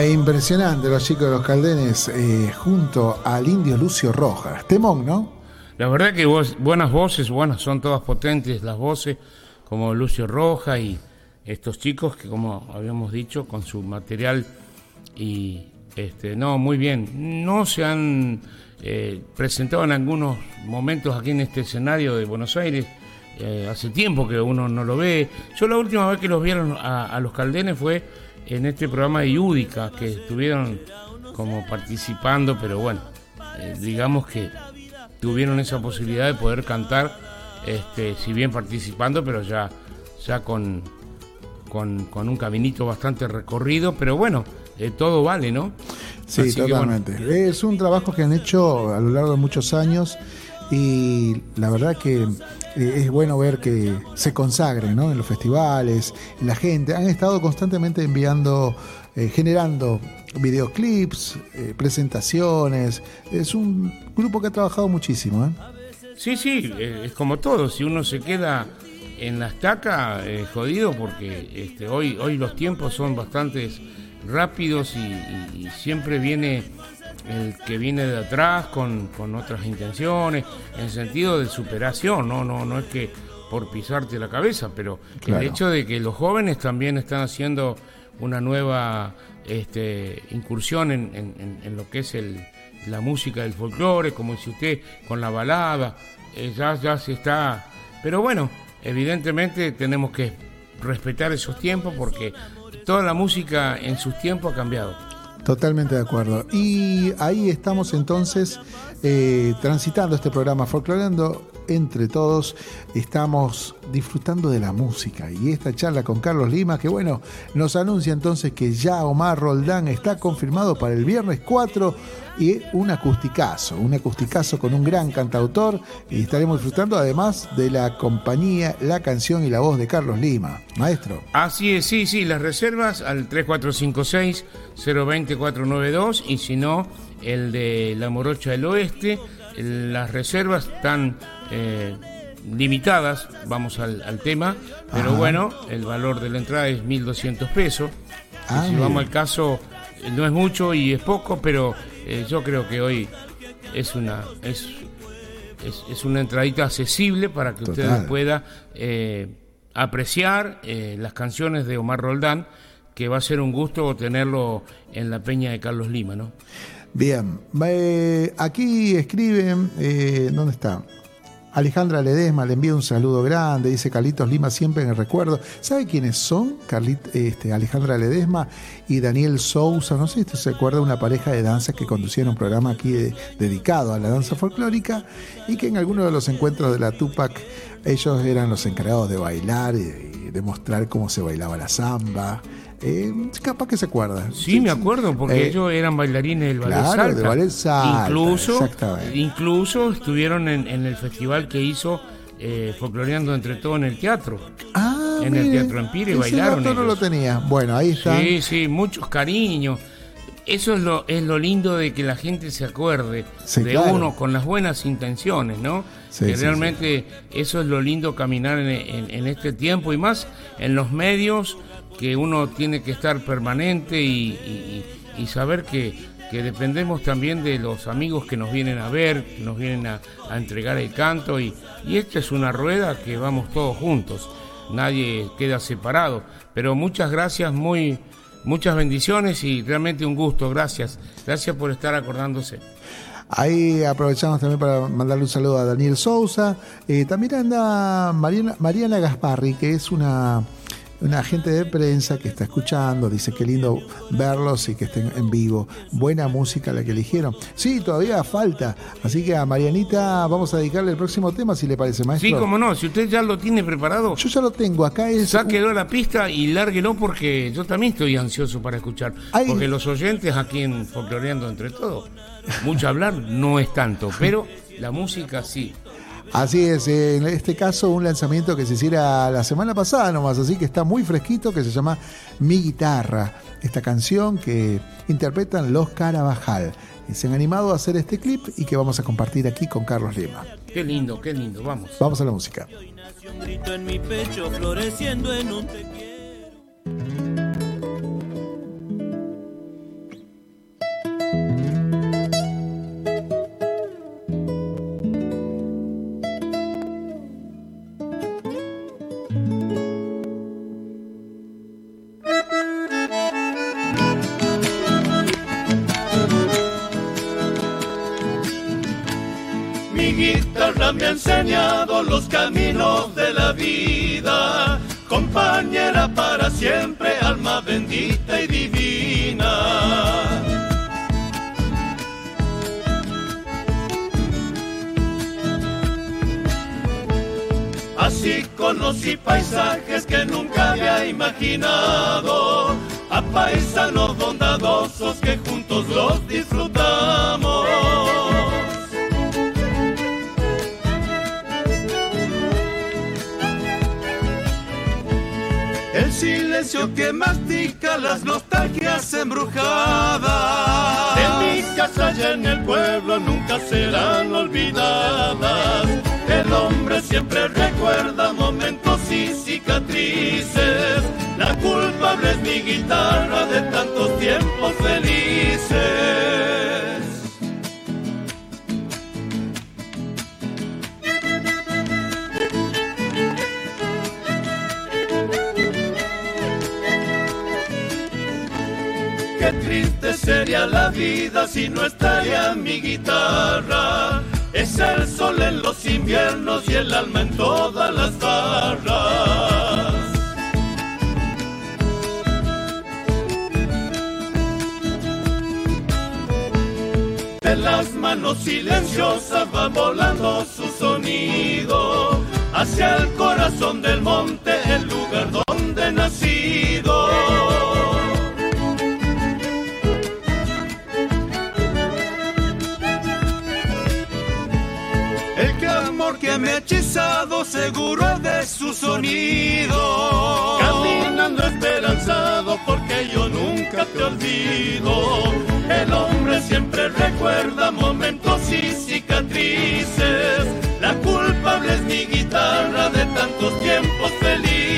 Speaker 4: Impresionante los chicos de los caldenes eh, junto al indio Lucio Rojas. Temón, ¿no?
Speaker 2: La verdad que buenas voces, buenas, son todas potentes las voces, como Lucio Roja y estos chicos que como habíamos dicho, con su material y este, no, muy bien. No se han eh, presentado en algunos momentos aquí en este escenario de Buenos Aires. eh, hace tiempo que uno no lo ve. Yo la última vez que los vieron a, a los caldenes fue en este programa de Yúdica, que estuvieron como participando, pero bueno, eh, digamos que tuvieron esa posibilidad de poder cantar, este, si bien participando, pero ya, ya con, con, con un caminito bastante recorrido, pero bueno, eh, todo vale, ¿no?
Speaker 4: Sí,
Speaker 2: Así que, bueno,
Speaker 4: totalmente. Es un trabajo que han hecho a lo largo de muchos años y la verdad que eh, es bueno ver que se consagren ¿no? en los festivales, la gente. Han estado constantemente enviando, eh, generando videoclips, eh, presentaciones. Es un grupo que ha trabajado muchísimo.
Speaker 2: Sí, sí, es como todo, si uno se queda en la estaca, jodido, porque este, hoy, hoy los tiempos son bastante rápidos y siempre viene el que viene de atrás con, con otras intenciones, en sentido de superación, no, no, no es que por pisarte la cabeza, pero
Speaker 4: Claro.
Speaker 2: el hecho de que los jóvenes también están haciendo una nueva este, incursión en, en- en lo que es el, la música del folclore, como dice usted, con la balada, eh, ya, ya se está... Pero bueno, evidentemente tenemos que respetar esos tiempos porque toda la música en sus tiempos ha cambiado.
Speaker 4: Totalmente de acuerdo. Y ahí estamos entonces eh, transitando este programa Folcloreando entre todos. Estamos disfrutando de la música y esta charla con Carlos Lima, que bueno, nos anuncia entonces que ya Omar Roldán está confirmado para el viernes 4 y un acusticazo, un acusticazo con un gran cantautor y estaremos disfrutando además de la compañía, la canción y la voz de Carlos Lima. Maestro.
Speaker 2: Así es, sí, sí, las reservas al 3456-020-492 y si no, el de La Morocha del Oeste. Las reservas están eh, limitadas, vamos al, al tema, pero
Speaker 4: Ajá.
Speaker 2: bueno, el valor de la entrada es 1.200 pesos.
Speaker 4: Ah,
Speaker 2: si vamos al caso, eh, no es mucho y es poco, pero eh, yo creo que hoy es una... Es, es, es una entradita accesible para que
Speaker 4: Total.
Speaker 2: ustedes puedan eh, apreciar las canciones de Omar Roldán, que va a ser un gusto tenerlo en la peña de Carlos Lima, ¿no?
Speaker 4: Bien, eh, aquí escriben, eh, ¿dónde está? Alejandra Ledesma le envía un saludo grande, dice Carlitos Lima siempre en el recuerdo. ¿Sabe quiénes son? Carlit, este, Alejandra Ledesma y Daniel Sousa. No sé si se acuerda una pareja de danza que conducían un programa aquí de- dedicado a la danza folclórica y que en alguno de los encuentros de la Tupac ellos eran los encargados de bailar y, y de mostrar cómo se bailaba la samba. Eh, capaz que se acuerda.
Speaker 2: Sí, me acuerdo, porque
Speaker 4: Eh,
Speaker 2: ellos eran bailarines del ballet
Speaker 4: claro,
Speaker 2: Salta.
Speaker 4: ballet Salta,
Speaker 2: Incluso, incluso estuvieron en, en el festival que hizo eh, Folcloreando Entre Todos en el teatro.
Speaker 4: Ah,
Speaker 2: En el Teatro Empire bailaron
Speaker 4: dato no lo
Speaker 2: ellos.
Speaker 4: tenía. Bueno, ahí está.
Speaker 2: Sí, sí, muchos cariños. Eso es lo, es lo lindo de que la gente se acuerde
Speaker 4: Sí,
Speaker 2: de
Speaker 4: claro.
Speaker 2: uno con las buenas intenciones, ¿no?
Speaker 4: Sí,
Speaker 2: que realmente eso es lo lindo caminar en, en- en este tiempo y más en los medios que uno tiene que estar permanente y, saber que, dependemos también de los amigos que nos vienen a ver, que nos vienen a, entregar el canto y, y esta es una rueda que vamos todos juntos, nadie queda separado. Pero muchas gracias, muy muchas bendiciones y realmente un gusto, gracias, gracias por estar acordándose.
Speaker 4: Ahí aprovechamos también para mandarle un saludo a Daniel Sousa. Eh, también anda Mariana Gasparri, que es una, una agente de prensa que está escuchando. Dice que lindo verlos y que estén en vivo. Buena música la que eligieron. Sí, todavía falta. Así que a Marianita vamos a dedicarle el próximo tema, si le parece, maestro.
Speaker 2: Sí, como no, si usted ya lo tiene preparado,
Speaker 4: Yo ya lo tengo. Acá es.
Speaker 2: sáquelo a la pista y lárguelo porque yo también estoy ansioso para escuchar. Porque los oyentes aquí en Folcloreando Entre Todos, mucho hablar no es tanto, pero la música sí.
Speaker 4: Así es, eh, en este caso un lanzamiento que se hiciera la semana pasada nomás, así que está muy fresquito, que se llama Mi Guitarra, esta canción que interpretan los Carabajal. Y se han animado a hacer este clip y que vamos a compartir aquí con Carlos Lima.
Speaker 2: Qué lindo, qué lindo, vamos.
Speaker 4: Vamos a la música.
Speaker 3: Nació un grito en mi pecho, floreciendo en un
Speaker 5: compañera para siempre, alma bendita y divina. Así conocí paisajes que nunca había imaginado, a paisanos bondadosos que juntos los disfrutamos. Que mastica las nostalgias embrujadas. En mi casa y en el pueblo nunca serán olvidadas. El hombre siempre recuerda momentos y cicatrices. La culpable es mi guitarra de tantos tiempos felices. Sería la vida si no estaría mi guitarra. Es el sol en los inviernos y el alma en todas las barras. De las manos silenciosas va volando su sonido hacia el corazón del monte, el lugar donde nacido. Hechizado seguro de su sonido. Caminando esperanzado porque yo nunca te olvido. El hombre siempre recuerda momentos y cicatrices. La culpable es mi guitarra de tantos tiempos felices.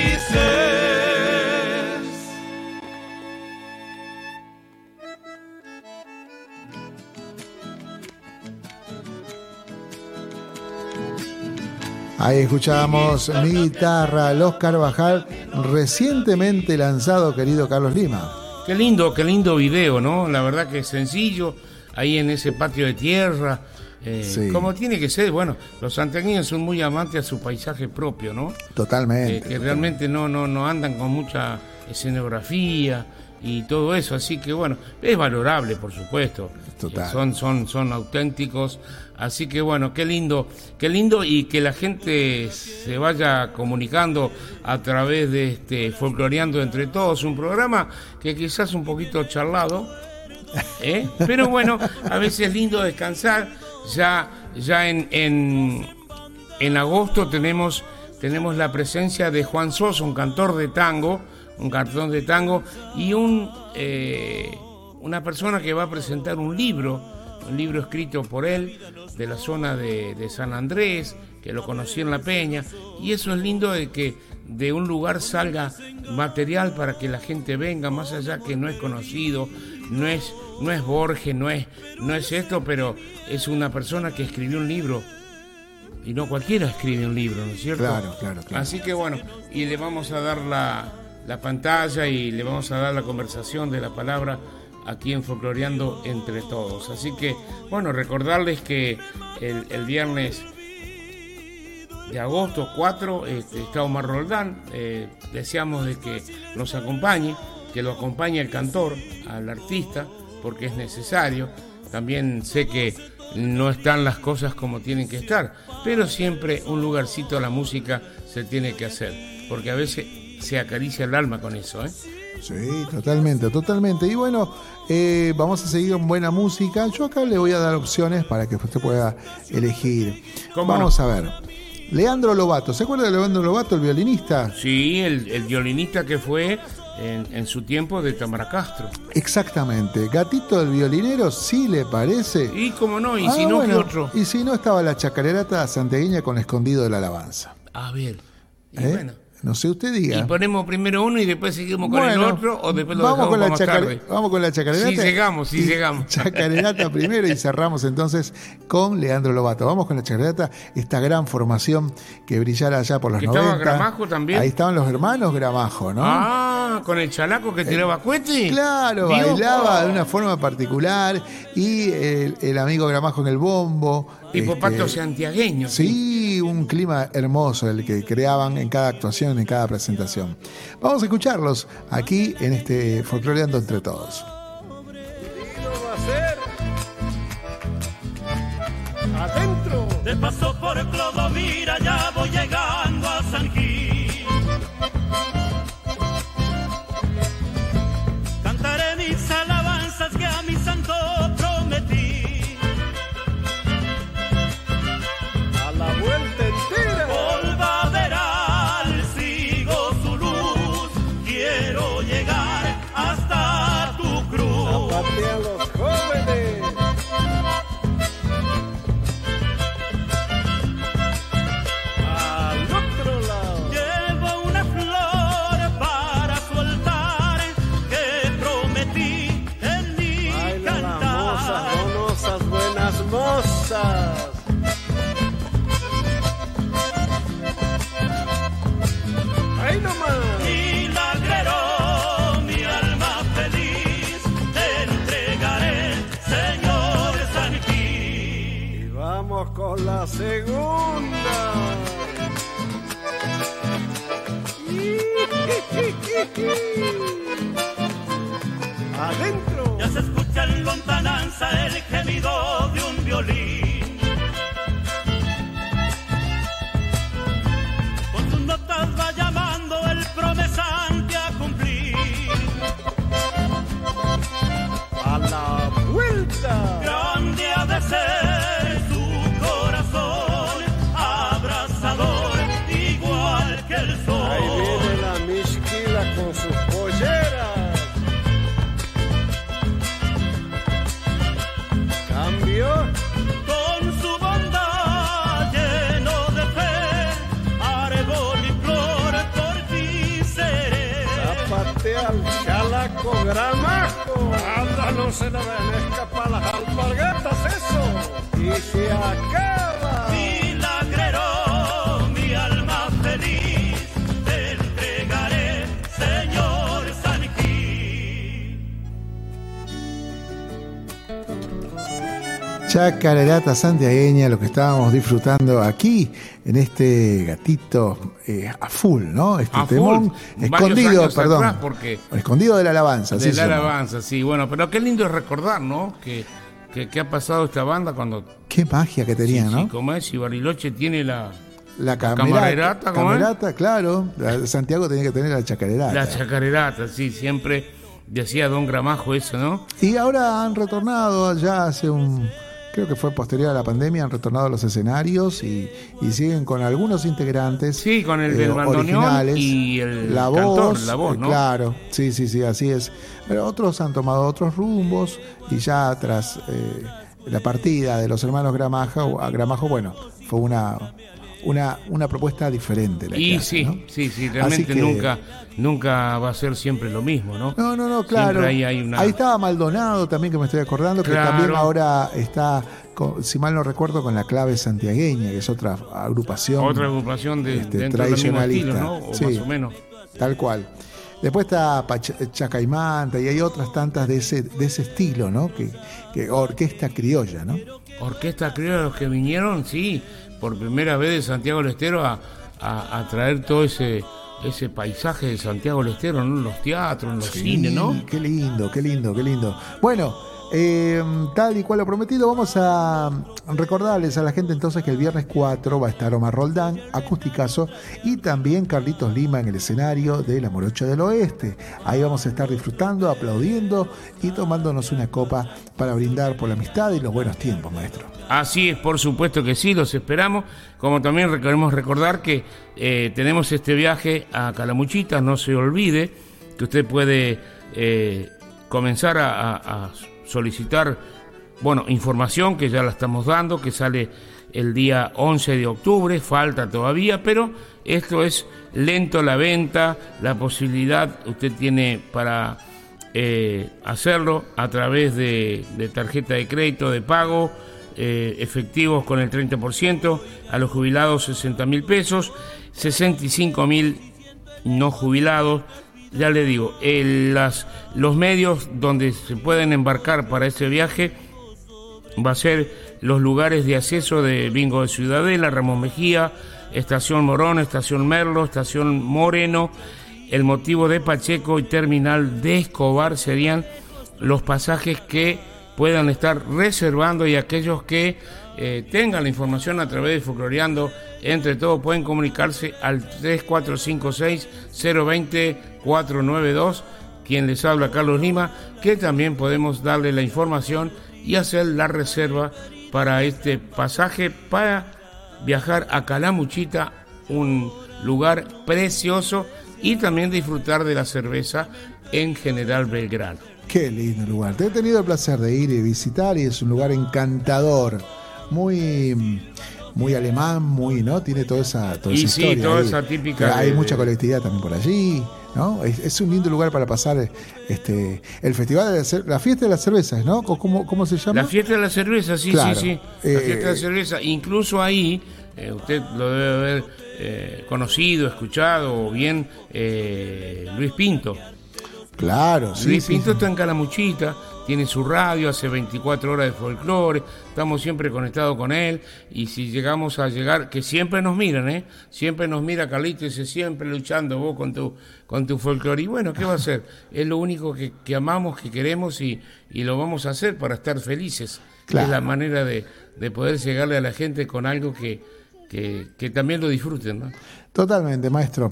Speaker 4: Ahí escuchábamos mi guitarra, Los Carvajal, recientemente lanzado, querido Carlos Lima.
Speaker 2: Qué lindo, qué lindo video, ¿no? La verdad que es sencillo, ahí en ese patio de tierra, eh,
Speaker 4: Sí.
Speaker 2: como tiene que ser. Bueno, los santiagueños son muy amantes a su paisaje propio, ¿no?
Speaker 4: Totalmente.
Speaker 2: Eh, que realmente no, no, no andan con mucha escenografía y todo eso, así que bueno, es valorable, por supuesto.
Speaker 4: Total.
Speaker 2: Son, son, son auténticos, así que bueno, qué lindo, qué lindo y que la gente se vaya comunicando a través de este Folcloreando entre todos, un programa que quizás un poquito charlado, ¿eh? pero bueno, a veces es lindo descansar, ya, ya en, en, en agosto tenemos, tenemos la presencia de Juan Sosa, un cantor de tango, un cartón de tango, y un, eh, una persona que va a presentar un libro, un libro escrito por él, de la zona de, de San Andrés, que lo conocí en La Peña, y eso es lindo de que de un lugar salga material para que la gente venga, más allá que no es conocido, no es, no es Borges, no es, no es esto, pero es una persona que escribió un libro y no cualquiera escribe un libro, ¿no es cierto?
Speaker 4: Claro, claro, claro.
Speaker 2: Así que bueno, y le vamos a dar la, la pantalla y le vamos a dar la conversación de la palabra aquí en Folcloreando entre todos. Así que, bueno, recordarles que el, viernes de agosto 4 este, está Omar Roldán. eh, deseamos de que nos acompañe, que lo acompañe el cantor, al artista, porque es necesario. También sé que no están las cosas como tienen que estar, pero siempre un lugarcito a la música se tiene que hacer, porque a veces se acaricia el alma con eso. ¿eh?
Speaker 4: Sí, totalmente, totalmente. Y bueno, eh, vamos a seguir con buena música. Yo acá le voy a dar opciones para que usted pueda elegir.
Speaker 2: ¿Cómo
Speaker 4: vamos a ver. Leandro Lobato, ¿se acuerda de Leandro Lobato, el violinista?
Speaker 2: Sí, el, el violinista que fue en, en su tiempo de Tamara Castro.
Speaker 4: Exactamente. Gatito del violinero, sí le parece.
Speaker 2: Y como no, y
Speaker 4: Ah,
Speaker 2: si no,
Speaker 4: bueno,
Speaker 2: ¿qué otro?
Speaker 4: Y si no, estaba la chacarerata santegueña con escondido de la alabanza.
Speaker 2: A ver. Y
Speaker 4: ¿Eh?
Speaker 2: bueno.
Speaker 4: No sé, usted diga.
Speaker 2: Y ponemos primero uno y después seguimos con el otro o después lo
Speaker 4: vamos con la
Speaker 2: más tarde.
Speaker 4: Vamos con la chacarerata.
Speaker 2: Sí, llegamos, sí,
Speaker 4: Y
Speaker 2: llegamos. *laughs*
Speaker 4: Chacarerata primero y cerramos entonces con Leandro Lobato. Vamos con la chacarerata, esta gran formación que brillara allá por los
Speaker 2: Que
Speaker 4: 90.
Speaker 2: estaba Gramajo también.
Speaker 4: Ahí estaban los hermanos Gramajo, ¿no?
Speaker 2: Ah, con el chalaco que tiraba cohete.
Speaker 4: Claro, bailaba
Speaker 2: Oh,
Speaker 4: de una forma particular y el, el amigo Gramajo en el bombo.
Speaker 2: Tipo
Speaker 4: este,
Speaker 2: pacto santiagueño.
Speaker 4: Sí, un clima hermoso el que creaban en cada actuación, en cada presentación. Vamos a escucharlos aquí en este Folcloreando entre todos.
Speaker 9: Adentro.
Speaker 3: De paso por Clodomira
Speaker 5: segunda. *laughs* Adentro.
Speaker 3: Ya se escucha en lontananza el gemido de un violín.
Speaker 5: Chalaco gramajo. Anda, no se le ven escapar las alpargatas, eso. Y se acaba.
Speaker 4: Chacarerata santiagueña, lo que estábamos disfrutando aquí en este gatito eh, a full, ¿no? Este
Speaker 2: A
Speaker 4: temón
Speaker 2: full,
Speaker 4: escondido, perdón.
Speaker 2: porque-
Speaker 4: Escondido de la alabanza,
Speaker 2: De
Speaker 4: sí.
Speaker 2: la
Speaker 4: llama.
Speaker 2: alabanza, sí, bueno, pero qué lindo es recordar, ¿no? Que, que, que ha pasado esta banda cuando...
Speaker 4: Qué magia que tenía,
Speaker 2: sí,
Speaker 4: ¿no?
Speaker 2: sí, como es, y Bariloche tiene la,
Speaker 4: La
Speaker 2: camarerata,
Speaker 4: camerata, camerata, claro. La- Santiago tenía que tener la chacarerata.
Speaker 2: la chacarerata, sí, siempre decía Don Gramajo eso, ¿no?
Speaker 4: Y ahora han retornado, ya hace un, creo que fue posterior a la pandemia, han retornado a los escenarios y, y siguen con algunos integrantes. eh,
Speaker 2: Sí, con el del bandoneón
Speaker 4: originales.
Speaker 2: y el
Speaker 4: la
Speaker 2: cantor,
Speaker 4: voz,
Speaker 2: la voz,
Speaker 4: eh,
Speaker 2: ¿no?
Speaker 4: Claro, sí, sí, sí, así es. Pero otros han tomado otros rumbos y ya tras eh, la partida de los hermanos Gramajo, a Gramajo, bueno, fue una, una, una propuesta diferente. La que
Speaker 2: Y sí,
Speaker 4: ¿no?
Speaker 2: sí, sí, realmente
Speaker 4: que-
Speaker 2: nunca, nunca va a ser siempre lo mismo, ¿no?
Speaker 4: No, no, no, claro.
Speaker 2: Ahí hay una-
Speaker 4: Ahí estaba Maldonado también, que me estoy acordando, que también ahora está, con- si mal no recuerdo, con la clave santiagueña, que es otra agrupación.
Speaker 2: Otra agrupación de,
Speaker 4: este, tradicionalista.
Speaker 2: estilo, ¿no? O
Speaker 4: Sí.
Speaker 2: más o menos.
Speaker 4: Tal cual. Después está Chacaimanta y hay otras tantas de ese, de ese estilo, ¿no? Que, que orquesta criolla, ¿no?
Speaker 2: Orquesta criolla, los que vinieron, sí, por primera vez de Santiago del Estero a, a- a traer todo ese ese paisaje de Santiago del Estero, ¿no? Los teatros, los cines, ¿no?
Speaker 4: Qué lindo, qué lindo, qué lindo. Bueno, eh, tal y cual lo prometido, vamos a recordarles a la gente entonces que el viernes 4 va a estar Omar Roldán, acusticazo, y también Carlitos Lima en el escenario de La Morocha del Oeste. Ahí vamos a estar disfrutando, aplaudiendo y tomándonos una copa para brindar por la amistad y los buenos tiempos, maestro.
Speaker 2: Así es, por supuesto que sí, los esperamos. Como también re- queremos recordar que eh, tenemos este viaje a Calamuchita, no se olvide que usted puede eh, comenzar a solicitar, bueno, información que ya la estamos dando, que sale el día 11 de octubre, falta todavía, pero esto es lento la venta, la posibilidad usted tiene para eh, hacerlo a través de, tarjeta de crédito de pago, eh, efectivos con el 30%, a los jubilados 60 mil pesos, 65 mil no jubilados. Ya le digo, el- las, los medios donde se pueden embarcar para este viaje va a ser los lugares de acceso de Bingo de Ciudadela, Ramón Mejía, Estación Morón, Estación Merlo, Estación Moreno, el motivo de Pacheco y Terminal de Escobar serían los pasajes que puedan estar reservando y aquellos que eh, tengan la información a través de Folcloreando, entre todos pueden comunicarse al 3456-020-492, quien les habla Carlos Lima, que también podemos darle la información y hacer la reserva para este pasaje para viajar a Calamuchita, un lugar precioso y también disfrutar de la cerveza en General Belgrano.
Speaker 4: Qué lindo lugar. Te he tenido el placer de ir y visitar y es un lugar encantador. Muy, muy alemán, muy, ¿no? Tiene toda esa, toda
Speaker 2: Y
Speaker 4: esa
Speaker 2: sí,
Speaker 4: historia
Speaker 2: toda
Speaker 4: ahí.
Speaker 2: esa típica
Speaker 4: Hay
Speaker 2: de-
Speaker 4: mucha colectividad también por allí, ¿no? Es, es un lindo lugar para pasar este, el festival de la, la fiesta de las cervezas, ¿no? ¿Cómo- ¿Cómo, se llama?
Speaker 2: La fiesta de la cerveza, sí,
Speaker 4: Claro.
Speaker 2: sí, sí. La
Speaker 4: Eh,
Speaker 2: fiesta de la cerveza. Incluso ahí, eh, usted lo debe haber eh, conocido, escuchado, o bien Luis Pinto.
Speaker 4: Claro, sí.
Speaker 2: Luis
Speaker 4: sí,
Speaker 2: Pinto
Speaker 4: sí.
Speaker 2: está en Calamuchita, tiene su radio, hace 24 horas de folclore, estamos siempre conectados con él y si llegamos a llegar, que siempre nos miran, ¿eh? Siempre nos mira Carlito y dice, siempre luchando vos con tu, con tu folclore. Y bueno, ¿qué va a hacer? Es lo único que, que amamos, que queremos y, y, lo vamos a hacer para estar felices. Es la manera de, de, poder llegarle a la gente con algo que, que, que también lo disfruten, ¿no?
Speaker 4: Totalmente, maestro.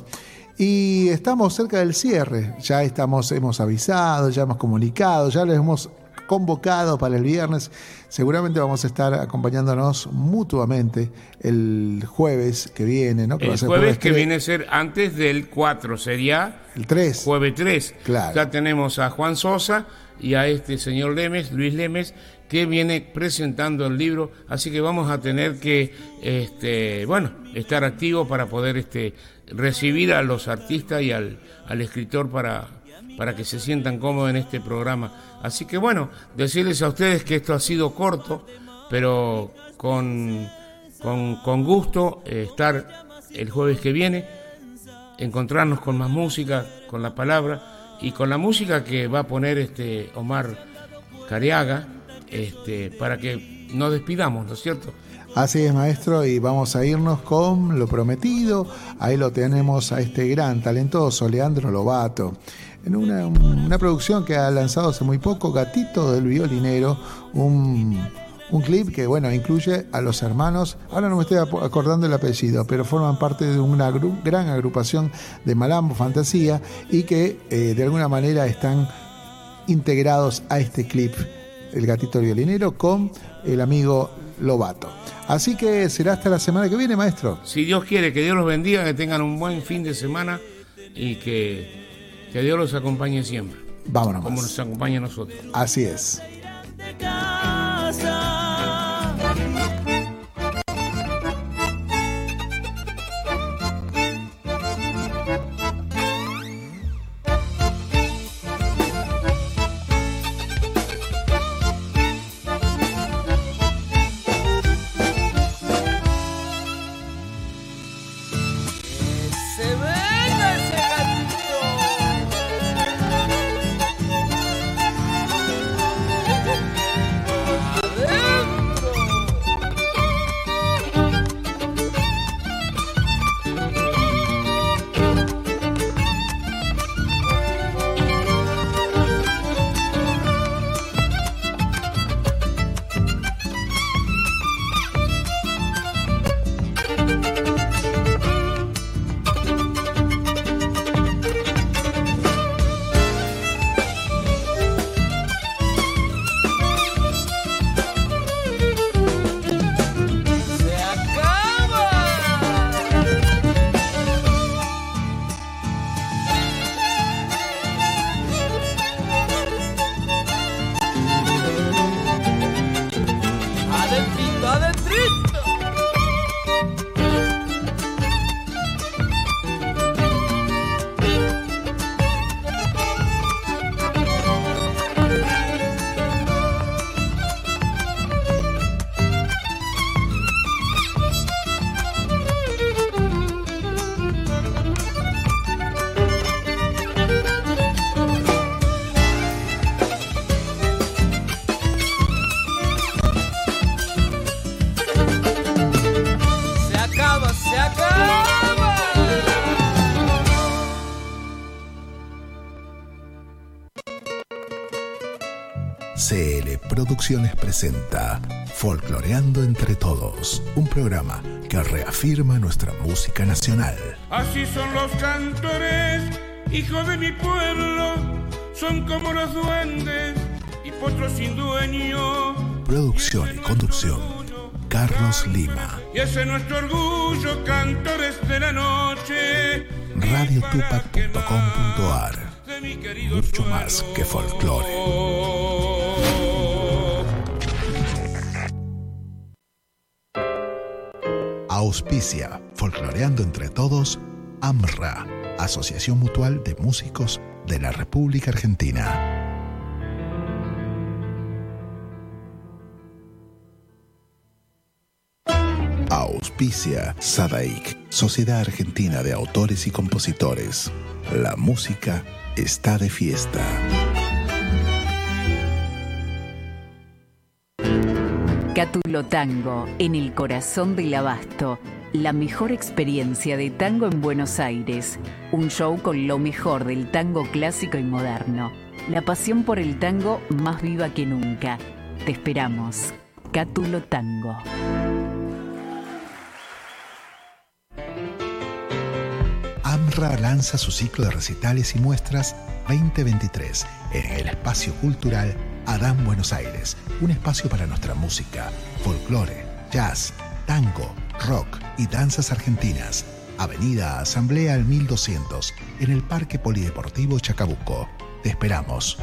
Speaker 4: Y estamos cerca del cierre, ya estamos, hemos avisado, ya hemos comunicado, ya les hemos convocado para el viernes. Seguramente vamos a estar acompañándonos mutuamente el jueves que viene, ¿no?
Speaker 2: el jueves, que viene a ser antes del 4, sería...
Speaker 4: El 3.
Speaker 2: Jueves 3.
Speaker 4: Claro.
Speaker 2: Ya tenemos a Juan Sosa y a este señor Lemes, Luis Lemes, que viene presentando el libro, así que vamos a tener que, este, bueno, estar activos para poder este, recibir a los artistas y al, al escritor para, para que se sientan cómodos en este programa. Así que bueno, decirles a ustedes que esto ha sido corto, pero con, con, gusto eh, estar el jueves que viene, encontrarnos con más música, con la palabra y con la música que va a poner este Omar Cariaga, este, para que nos despidamos, ¿no es cierto?
Speaker 4: Así es, maestro, y vamos a irnos con lo prometido. Ahí lo tenemos a este gran, talentoso Leandro Lobato. En una, producción que ha lanzado hace muy poco, Gatito del Violinero, un, clip que, bueno, incluye a los hermanos, ahora no me estoy acordando el apellido, pero forman parte de una gran agrupación de Malambo Fantasía y que eh, de alguna manera están integrados a este clip, el Gatito del Violinero, con el amigo Lobato. Así que será hasta la semana que viene, maestro.
Speaker 2: Si Dios quiere, que Dios los bendiga, que tengan un buen fin de semana y que, que Dios los acompañe siempre.
Speaker 4: Vámonos.
Speaker 2: Como nos acompaña a nosotros.
Speaker 4: Así es.
Speaker 1: Presenta Folcloreando entre Todos, un programa que reafirma nuestra música nacional.
Speaker 10: Así son los cantores, hijos de mi pueblo, son como los duendes y potros sin dueño.
Speaker 1: Producción y conducción, Carlos Lima.
Speaker 10: Y ese es nuestro orgullo, cantores de la noche.
Speaker 1: Radiotupac.com.ar Mucho más que folclore. Auspicia, folcloreando entre todos, AMRA, Asociación Mutual de Músicos de la República Argentina. Auspicia SADAIC, Sociedad Argentina de Autores y Compositores. La música está de fiesta.
Speaker 11: Cátulo Tango, en el corazón del abasto. La mejor experiencia de tango en Buenos Aires. Un show con lo mejor del tango clásico y moderno. La pasión por el tango más viva que nunca. Te esperamos. Cátulo Tango.
Speaker 4: AMRA lanza su ciclo de recitales y muestras 2023 en el espacio cultural Adán Buenos Aires, un espacio para nuestra música, folclore, jazz, tango, rock y danzas argentinas. Avenida Asamblea al 1200, en el Parque Polideportivo Chacabuco. Te esperamos.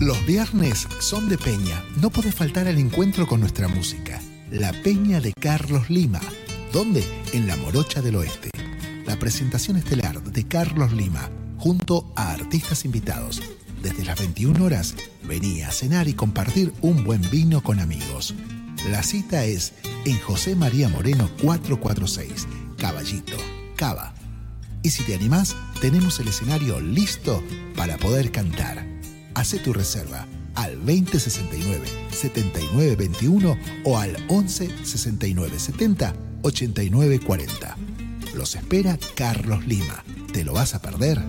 Speaker 4: Los viernes son de Peña. No puede faltar al encuentro con nuestra música. La Peña de Carlos Lima. ¿Dónde? En la Morocha del Oeste. La presentación estelar de Carlos Lima, junto a artistas invitados. Desde las 21 horas, venía a cenar y compartir un buen vino con amigos. La cita es en José María Moreno 446, Caballito, Cava. Y si te animás, tenemos el escenario listo para poder cantar. Hace tu reserva al 2069 7921 o al 11 69 70 89 40. Los espera Carlos Lima. ¿Te lo vas a perder?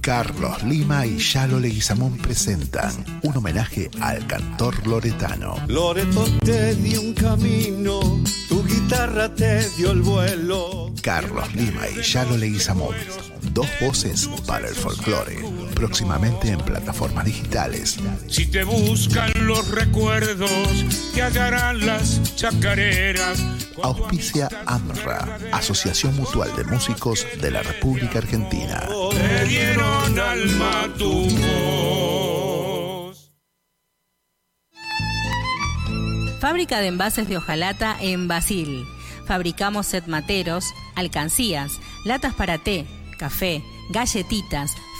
Speaker 4: Carlos Lima y Yalo Leguizamón presentan un homenaje al cantor loretano.
Speaker 8: Loreto te dio un camino, tu guitarra te dio el vuelo.
Speaker 4: Carlos Lima y Yalo Leguizamón. Dos voces para el folclore. Próximamente en plataformas digitales.
Speaker 2: Si te buscan los recuerdos, te hallarán las chacareras.
Speaker 4: Auspicia AMRA, Asociación Mutual de Músicos de la República Argentina.
Speaker 2: Te dieron alma tu voz.
Speaker 12: Fábrica de envases de hojalata en Basil. Fabricamos set materos, alcancías, latas para té, café, galletitas,